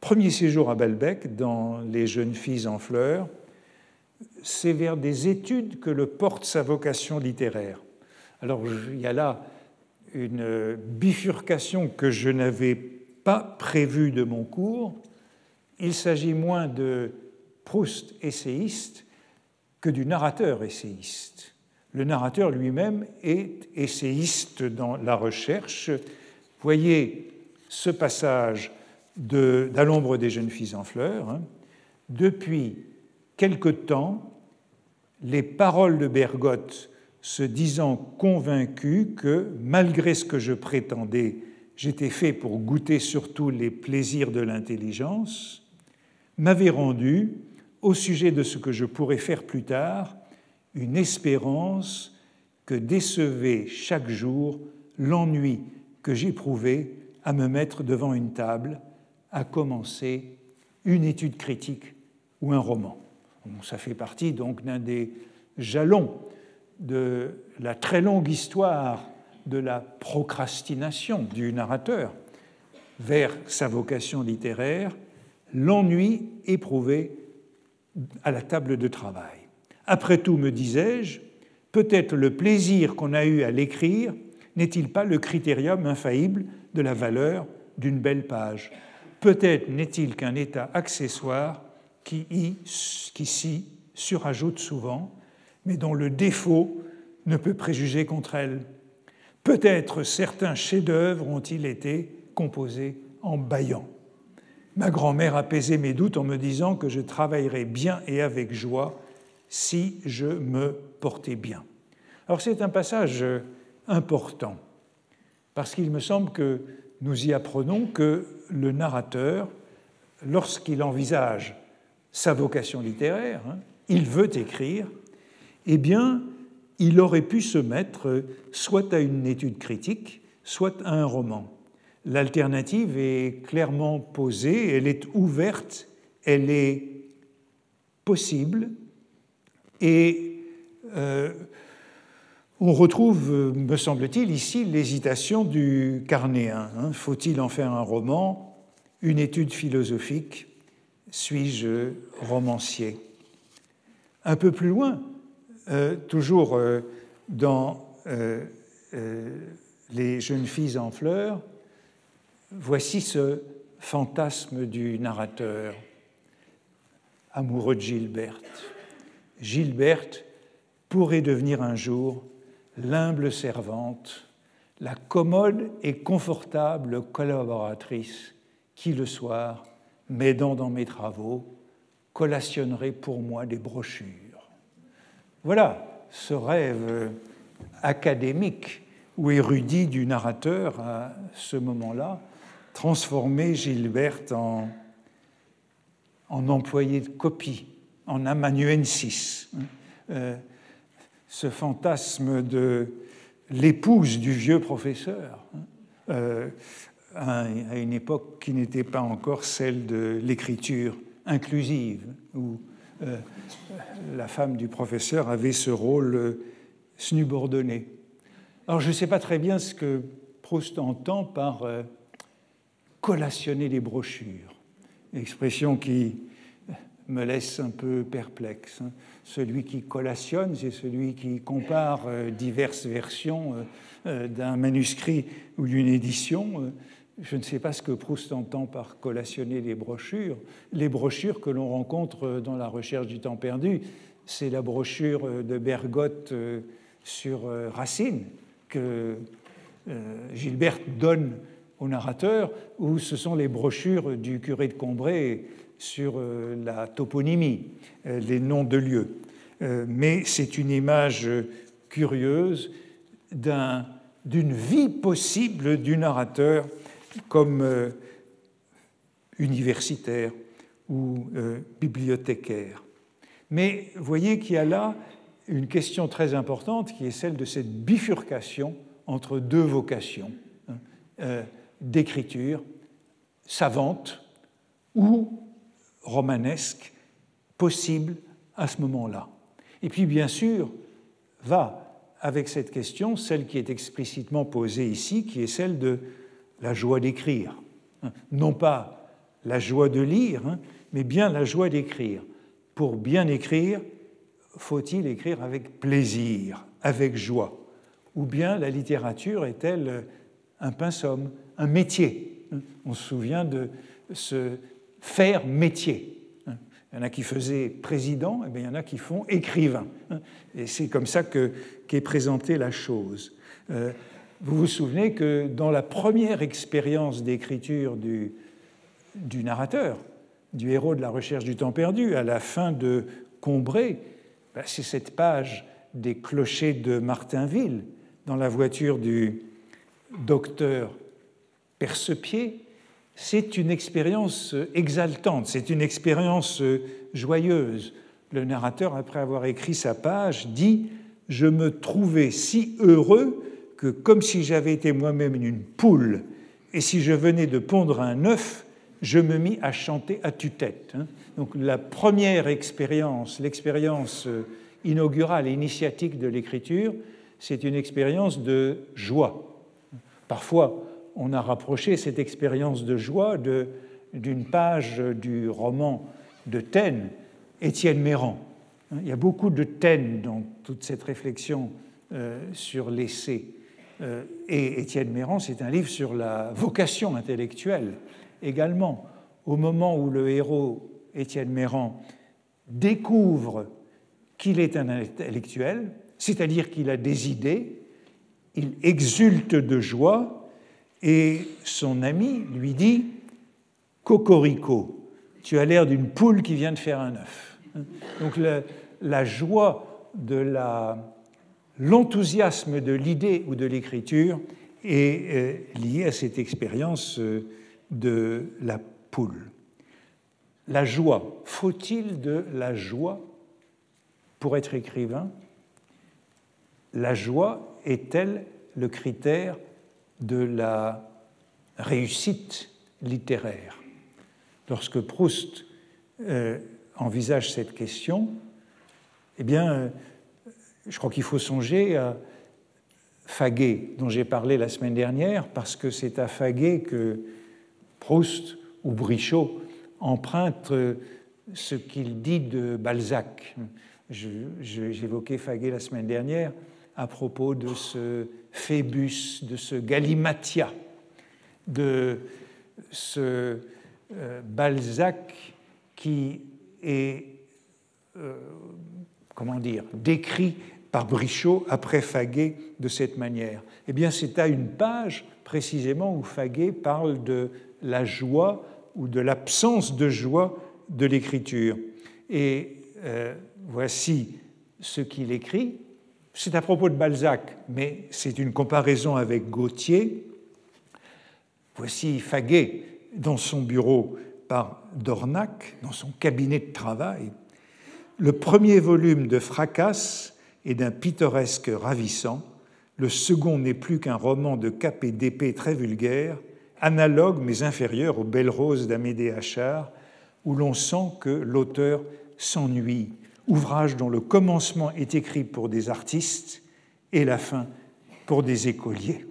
premier séjour à Balbec, dans Les jeunes filles en fleurs, c'est vers des études que le porte sa vocation littéraire. Alors il y a là une bifurcation que je n'avais pas prévue de mon cours. Il s'agit moins de Proust essayiste que du narrateur essayiste. Le narrateur lui-même est essayiste dans la recherche. Voyez ce passage d'À l'ombre des jeunes filles en fleurs. Hein. Depuis quelque temps, les paroles de Bergotte se disant convaincu que, malgré ce que je prétendais, j'étais fait pour goûter surtout les plaisirs de l'intelligence, m'avait rendu, au sujet de ce que je pourrais faire plus tard, une espérance que décevait chaque jour l'ennui que j'éprouvais à me mettre devant une table, à commencer une étude critique ou un roman. Ça fait partie donc d'un des jalons de la très longue histoire de la procrastination du narrateur vers sa vocation littéraire, l'ennui éprouvé à la table de travail. Après tout, me disais-je, peut-être le plaisir qu'on a eu à l'écrire n'est-il pas le critérium infaillible de la valeur d'une belle page? Peut-être n'est-il qu'un état accessoire qui, y, qui s'y surajoute souvent mais dont le défaut ne peut préjuger contre elle. Peut-être certains chefs-d'œuvre ont-ils été composés en baillant. Ma grand-mère apaisait mes doutes en me disant que je travaillerais bien et avec joie si je me portais bien. Alors c'est un passage important, parce qu'il me semble que nous y apprenons que le narrateur, lorsqu'il envisage sa vocation littéraire, hein, il veut écrire, eh bien, il aurait pu se mettre soit à une étude critique, soit à un roman. L'alternative est clairement posée, elle est ouverte, elle est possible, et euh, on retrouve, me semble-t-il, ici l'hésitation du carnéen. Hein. Faut-il en faire un roman, une étude philosophique Suis-je romancier? Un peu plus loin, euh, toujours euh, dans Les jeunes filles en fleurs, voici ce fantasme du narrateur, amoureux de Gilberte. Gilberte pourrait devenir un jour l'humble servante, la commode et confortable collaboratrice qui, le soir, m'aidant dans mes travaux, collationnerait pour moi des brochures. Voilà ce rêve académique ou érudit du narrateur à ce moment-là, transformer Gilberte en, en employé de copie, en amanuensis. Euh, ce fantasme de l'épouse du vieux professeur, euh, à une époque qui n'était pas encore celle de l'écriture inclusive, où euh, la femme du professeur avait ce rôle subordonné. Alors je ne sais pas très bien ce que Proust entend par collationner les brochures, expression qui me laisse un peu perplexe. Hein. Celui qui collationne, c'est celui qui compare diverses versions d'un manuscrit ou d'une édition je ne sais pas ce que Proust entend par collationner les brochures. Les brochures que l'on rencontre dans la recherche du temps perdu, c'est la brochure de Bergotte euh, sur euh, Racine que euh, Gilbert donne au narrateur, ou ce sont les brochures du curé de Combray sur la toponymie, les noms de lieux. Mais c'est une image curieuse d'une vie possible du narrateur comme euh, universitaire ou euh, bibliothécaire. Mais voyez qu'il y a là une question très importante qui est celle de cette bifurcation entre deux vocations hein, euh, d'écriture savante ou romanesque possible à ce moment-là. Et puis bien sûr va avec cette question celle qui est explicitement posée ici, qui est celle de la joie d'écrire. Non pas la joie de lire, hein, mais bien la joie d'écrire. Pour bien écrire, faut-il écrire avec plaisir, avec joie, ou bien la littérature est-elle un pinsomme, un métier On se souvient de ce faire métier. Il y en a qui faisaient président, et bien il y en a qui font écrivain. Et c'est comme ça qu'est présentée la chose. Euh, vous vous souvenez que dans la première expérience d'écriture du, narrateur, du héros de la recherche du temps perdu, à la fin de Combray, ben, c'est cette page des clochers de Martinville dans la voiture du docteur Percepied c'est une expérience exaltante, c'est une expérience joyeuse. Le narrateur, après avoir écrit sa page, dit Je me trouvais si heureux que, comme si j'avais été moi-même une poule, et si je venais de pondre un œuf, je me mis à chanter à tue-tête. Hein. Donc la première expérience, l'expérience inaugurale et initiatique de l'écriture, c'est une expérience de joie. Parfois, on a rapproché cette expérience de joie d'une page du roman de Taine, Étienne Méran. Il y a beaucoup de Taine dans toute cette réflexion euh, sur l'essai. Euh, et Étienne Méran, c'est un livre sur la vocation intellectuelle également. Au moment où le héros, Étienne Méran, découvre qu'il est un intellectuel, c'est-à-dire qu'il a des idées, il exulte de joie et son ami lui dit Cocorico, tu as l'air d'une poule qui vient de faire un œuf. Donc la, joie de l'enthousiasme de l'idée ou de l'écriture est euh, liée à cette expérience euh, de la poule. La joie, faut-il de la joie pour être écrivain? La joie est-elle le critère de la réussite littéraire. Lorsque Proust euh, envisage cette question, eh bien, euh, je crois qu'il faut songer à Faguet, dont j'ai parlé la semaine dernière, parce que c'est à Faguet que Proust ou Brichot empruntent euh, ce qu'il dit de Balzac. J'évoquais Faguet la semaine dernière à propos de ce Phébus, de ce Galimatia, de ce euh, Balzac qui est, euh, comment dire, décrit par Brichot après Faguet de cette manière Eh bien, c'est à une page précisément où Faguet parle de la joie ou de l'absence de joie de l'écriture. Et euh, voici ce qu'il écrit c'est à propos de Balzac, mais c'est une comparaison avec Gautier. Voici Faguet dans son bureau par Dornac, dans son cabinet de travail. Le premier volume de Fracas est d'un pittoresque ravissant. Le second n'est plus qu'un roman de cap et d'épée très vulgaire, analogue mais inférieur aux Belles Roses d'Amédée Achard, où l'on sent que l'auteur s'ennuie ouvrage dont le commencement est écrit pour des artistes et la fin pour des écoliers.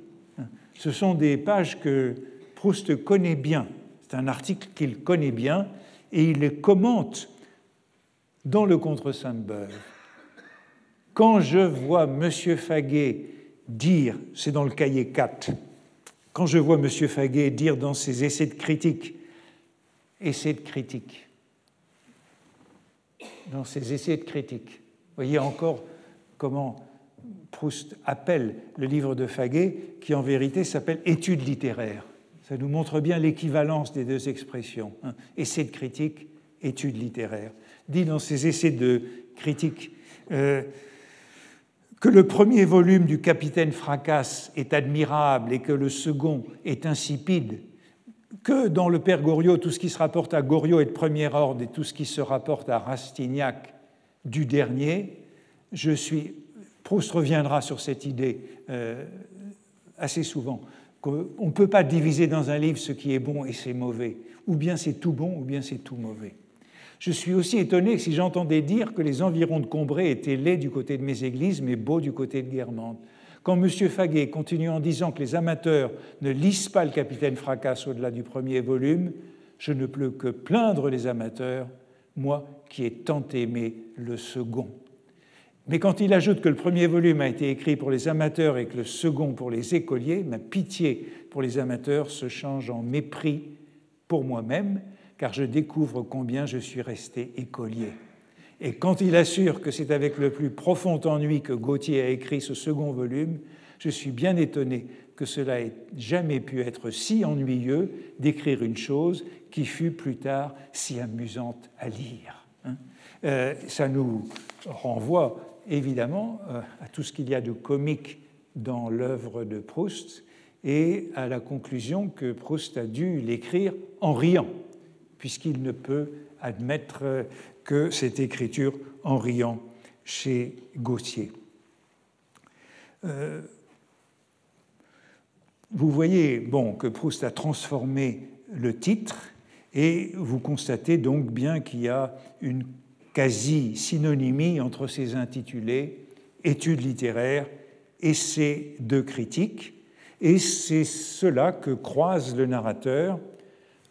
Ce sont des pages que Proust connaît bien. C'est un article qu'il connaît bien et il les commente dans le Contre Sainte-Beuve. Quand je vois M. Faguet dire, c'est dans le cahier 4, quand je vois M. Faguet dire dans ses essais de critique, essais de critique, dans ses essais de critique. Voyez encore comment Proust appelle le livre de Faguet, qui en vérité s'appelle Études littéraires. Ça nous montre bien l'équivalence des deux expressions. Hein. Essai de critique, études littéraires. Dit dans ses essais de critique euh, que le premier volume du Capitaine Fracasse est admirable et que le second est insipide, que dans le Père Goriot, tout ce qui se rapporte à Goriot est de premier ordre et tout ce qui se rapporte à Rastignac du dernier, je suis. Proust reviendra sur cette idée euh, assez souvent, qu'on ne peut pas diviser dans un livre ce qui est bon et c'est mauvais. Ou bien c'est tout bon, ou bien c'est tout mauvais. Je suis aussi étonné si j'entendais dire que les environs de Combray étaient laids du côté de mes églises, mais beaux du côté de Guermantes. Quand M. Faguet continue en disant que les amateurs ne lisent pas le Capitaine Fracasse au-delà du premier volume, je ne peux que plaindre les amateurs, moi qui ai tant aimé le second. Mais quand il ajoute que le premier volume a été écrit pour les amateurs et que le second pour les écoliers, ma pitié pour les amateurs se change en mépris pour moi-même, car je découvre combien je suis resté écolier. Et quand il assure que c'est avec le plus profond ennui que Gauthier a écrit ce second volume, je suis bien étonné que cela ait jamais pu être si ennuyeux d'écrire une chose qui fut plus tard si amusante à lire. Hein. Euh, ça nous renvoie évidemment euh, à tout ce qu'il y a de comique dans l'œuvre de Proust et à la conclusion que Proust a dû l'écrire en riant, puisqu'il ne peut admettre que cette écriture en riant chez Gautier. Euh, vous voyez bon, que Proust a transformé le titre et vous constatez donc bien qu'il y a une quasi-synonymie entre ces intitulés Études littéraires et ces deux critiques, et c'est cela que croise le narrateur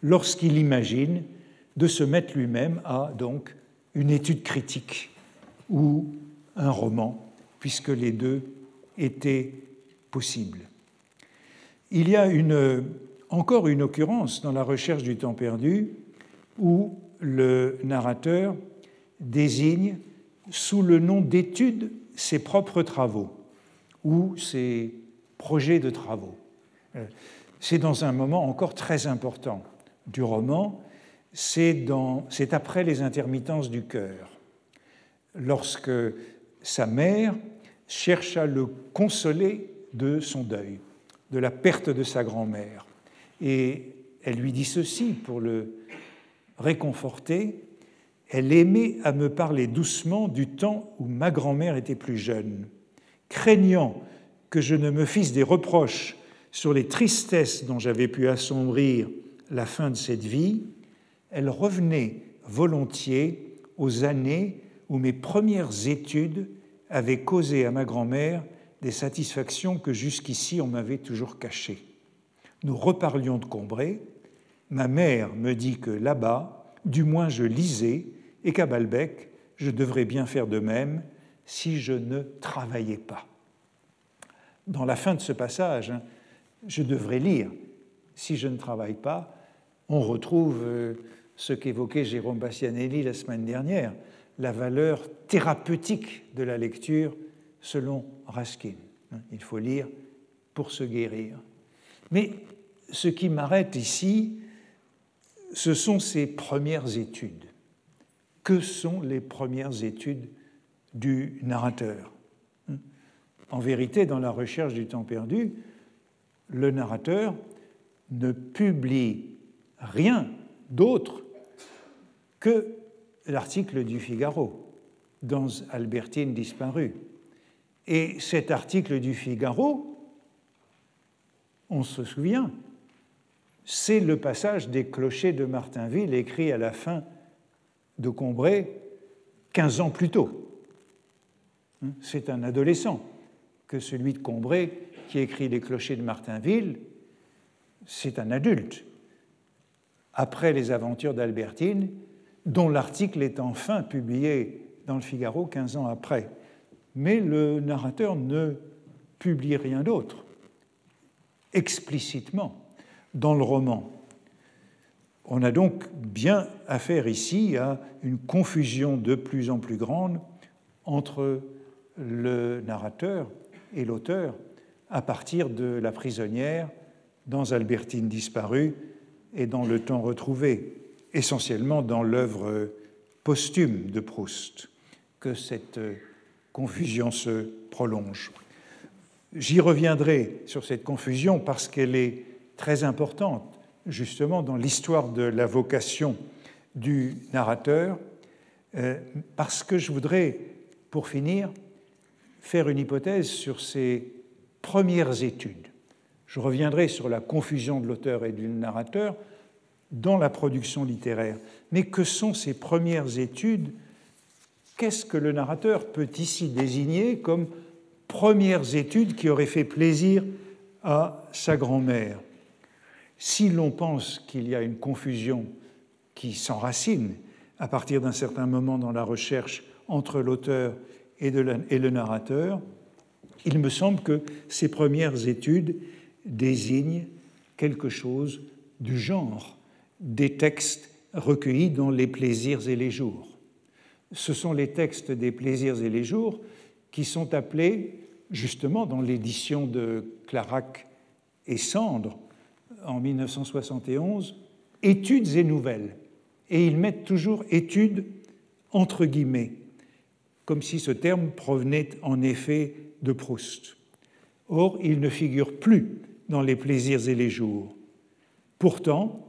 lorsqu'il imagine de se mettre lui-même à donc une étude critique ou un roman, puisque les deux étaient possibles. Il y a encore une occurrence dans la recherche du temps perdu où le narrateur désigne sous le nom d'étude ses propres travaux ou ses projets de travaux. Euh, c'est dans un moment encore très important du roman c'est après les intermittences du cœur, lorsque sa mère cherche à le consoler de son deuil, de la perte de sa grand-mère. Et elle lui dit ceci pour le réconforter. Elle aimait à me parler doucement du temps où ma grand-mère était plus jeune. Craignant que je ne me fisse des reproches sur les tristesses dont j'avais pu assombrir la fin de cette vie, elle revenait volontiers aux années où mes premières études avaient causé à ma grand-mère des satisfactions que jusqu'ici on m'avait toujours cachées. Nous reparlions de Combray. Ma mère me dit que là-bas, du moins je lisais, et qu'à Balbec, je devrais bien faire de même si je ne travaillais pas. Dans la fin de ce passage, hein, je devrais lire. Si je ne travaille pas, on retrouve euh, ce qu'évoquait Jérôme Bastianelli la semaine dernière, la valeur thérapeutique de la lecture selon Raskin. Il faut lire pour se guérir. Mais ce qui m'arrête ici, ce sont ses premières études. Que sont les premières études du narrateur? En vérité, dans la recherche du temps perdu, le narrateur ne publie rien d'autre que l'article du Figaro dans Albertine disparue. Et cet article du Figaro, on se souvient, c'est le passage des clochers de Martinville écrit à la fin de Combray 15 ans plus tôt. Hein, c'est un adolescent que celui de Combray qui écrit les clochers de Martinville, c'est un adulte. Après les aventures d'Albertine, dont l'article est enfin publié dans le Figaro 15 ans après. Mais le narrateur ne publie rien d'autre, explicitement, dans le roman. On a donc bien affaire ici à une confusion de plus en plus grande entre le narrateur et l'auteur à partir de la prisonnière dans Albertine disparue et dans le temps retrouvé essentiellement dans l'œuvre posthume de Proust que cette confusion se prolonge. J'y reviendrai sur cette confusion parce qu'elle est très importante, justement, dans l'histoire de la vocation du narrateur, euh, parce que je voudrais, pour finir, faire une hypothèse sur ses premières études. Je reviendrai sur la confusion de l'auteur et du narrateur, dans la production littéraire. Mais que sont ces premières études? Qu'est-ce que le narrateur peut ici désigner comme premières études qui auraient fait plaisir à sa grand-mère? Si l'on pense qu'il y a une confusion qui s'enracine à partir d'un certain moment dans la recherche entre l'auteur et, le narrateur, il me semble que ces premières études désignent quelque chose du genre des textes recueillis dans les plaisirs et les jours. Ce sont les textes des plaisirs et les jours qui sont appelés, justement dans l'édition de Clarac et Cendre en 1971, études et nouvelles. Et ils mettent toujours études entre guillemets, comme si ce terme provenait en effet de Proust. Or, il ne figure plus dans les plaisirs et les jours. Pourtant,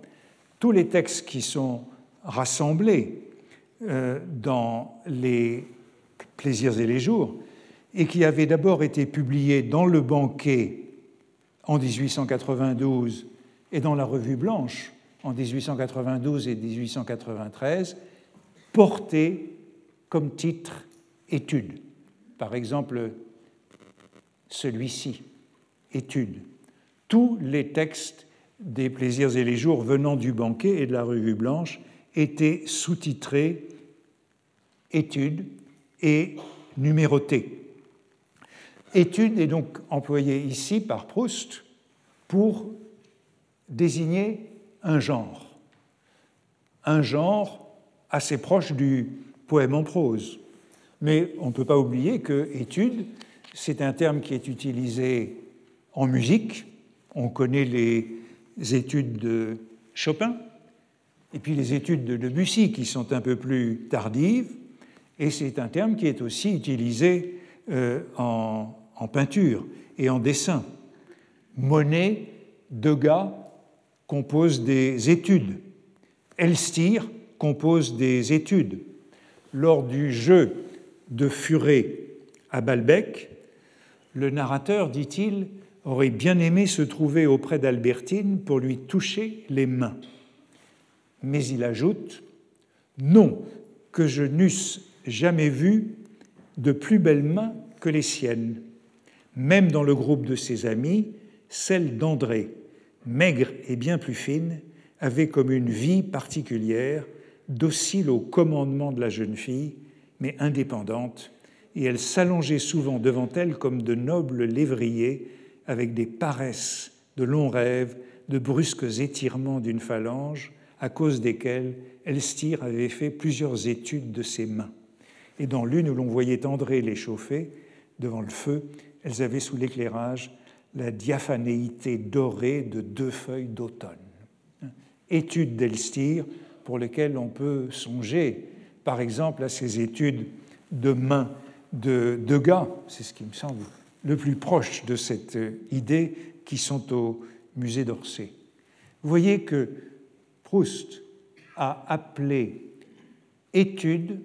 tous les textes qui sont rassemblés euh, dans les plaisirs et les jours et qui avaient d'abord été publiés dans le banquet en 1892 et dans la Revue Blanche en 1892 et 1893, portaient comme titre étude. Par exemple, celui-ci, étude. Tous les textes des plaisirs et les jours venant du banquet et de la revue blanche étaient sous-titrés étude et numérotés. Étude est donc employée ici par Proust pour désigner un genre, un genre assez proche du poème en prose. Mais on ne peut pas oublier que étude, c'est un terme qui est utilisé en musique. On connaît les études de Chopin, et puis les études de Debussy qui sont un peu plus tardives, et c'est un terme qui est aussi utilisé euh, en, peinture et en dessin. Monet, Degas composent des études, Elstir compose des études. Lors du jeu de Furet à Balbec, le narrateur, dit-il, aurait bien aimé se trouver auprès d'Albertine pour lui toucher les mains. Mais il ajoute Non, que je n'eusse jamais vu de plus belles mains que les siennes. Même dans le groupe de ses amis, celle d'André, maigre et bien plus fine, avait comme une vie particulière, docile au commandement de la jeune fille, mais indépendante, et elle s'allongeait souvent devant elle comme de nobles lévriers avec des paresses, de longs rêves, de brusques étirements d'une phalange, à cause desquels Elstir avait fait plusieurs études de ses mains. Et dans l'une où l'on voyait André les chauffer, devant le feu, elles avaient sous l'éclairage la diaphanéité dorée de deux feuilles d'automne. Études d'Elstir pour lesquelles on peut songer, par exemple, à ces études de mains de Degas, c'est ce qui me semble le plus proche de cette idée, qui sont au musée d'Orsay. Vous voyez que Proust a appelé étude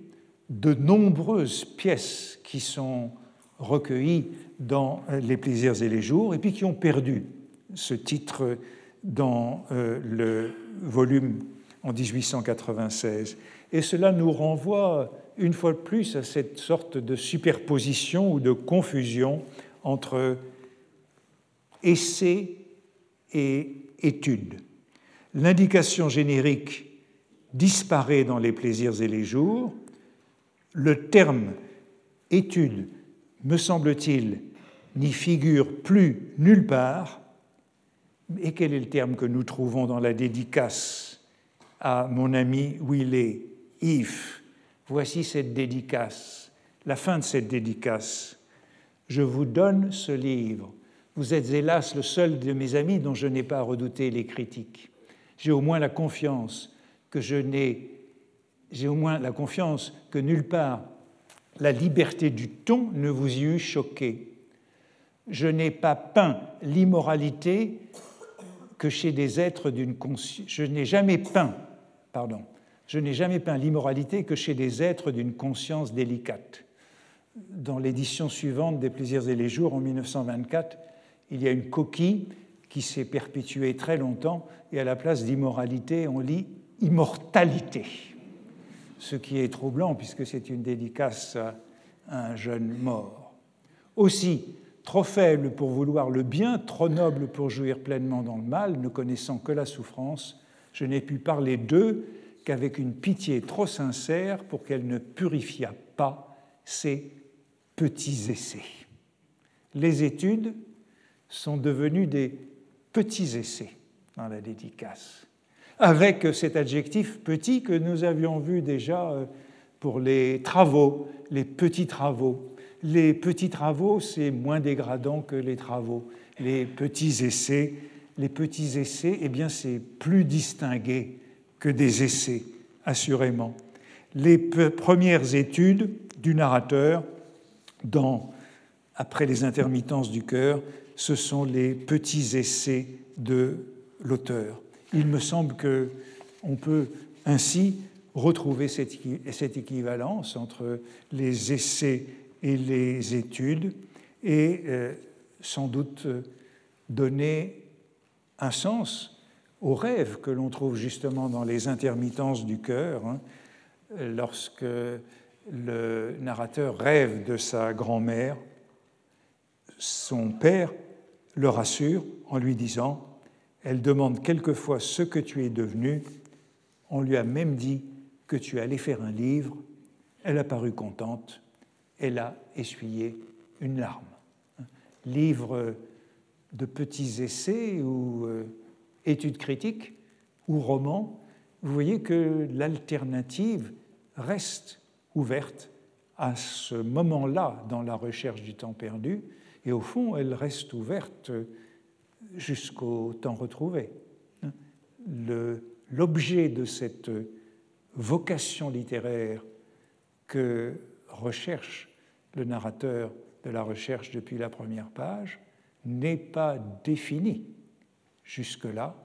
de nombreuses pièces qui sont recueillies dans Les plaisirs et les jours, et puis qui ont perdu ce titre dans euh, le volume en 1896. Et cela nous renvoie une fois de plus à cette sorte de superposition ou de confusion entre essai et étude. L'indication générique disparaît dans les plaisirs et les jours. Le terme étude, me semble-t-il, n'y figure plus nulle part. Et quel est le terme que nous trouvons dans la dédicace à mon ami Willet, If Voici cette dédicace, la fin de cette dédicace. Je vous donne ce livre. Vous êtes hélas le seul de mes amis dont je n'ai pas redouté les critiques. J'ai au moins la confiance que je n'ai, j'ai au moins la confiance que nulle part la liberté du ton ne vous y eût choqué. Je n'ai pas peint l'immoralité que chez des êtres d'une conscience. Je n'ai jamais peint, pardon, je n'ai jamais peint l'immoralité que chez des êtres d'une conscience délicate. Dans l'édition suivante des Plaisirs et les Jours, en 1924, il y a une coquille qui s'est perpétuée très longtemps, et à la place d'immoralité, on lit immortalité, ce qui est troublant puisque c'est une dédicace à un jeune mort. Aussi, trop faible pour vouloir le bien, trop noble pour jouir pleinement dans le mal, ne connaissant que la souffrance, je n'ai pu parler d'eux qu'avec une pitié trop sincère pour qu'elle ne purifiât pas ses petits essais. Les études sont devenues des petits essais dans la dédicace, avec cet adjectif petit que nous avions vu déjà euh, pour les travaux, les petits travaux. Les petits travaux, c'est moins dégradant que les travaux. Les petits essais, les petits essais, eh bien, c'est plus distingué que des essais, assurément. Les premières études du narrateur dans Après les intermittences du cœur, ce sont les petits essais de l'auteur. Il me semble que on peut ainsi retrouver cette, équivalence entre les essais et les études et euh, sans doute donner un sens au rêve que l'on trouve justement dans les intermittences du cœur, hein, lorsque le narrateur rêve de sa grand-mère, son père le rassure en lui disant Elle demande quelquefois ce que tu es devenu. On lui a même dit que tu allais faire un livre. Elle a paru contente. Elle a essuyé une larme. Livre de petits essais ou euh, études critiques ou romans, vous voyez que l'alternative reste ouverte à ce moment-là dans la recherche du temps perdu, et au fond, elle reste ouverte jusqu'au temps retrouvé. L'objet de cette vocation littéraire que recherche le narrateur de la recherche depuis la première page n'est pas défini jusque-là,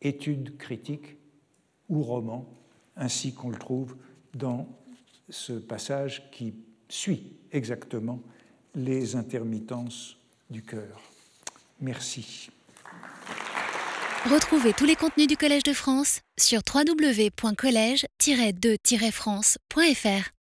étude critique ou roman, ainsi qu'on le trouve dans ce passage qui suit exactement les intermittences du cœur. Merci. Retrouvez tous les contenus du Collège de France sur www.colège-2-france.fr.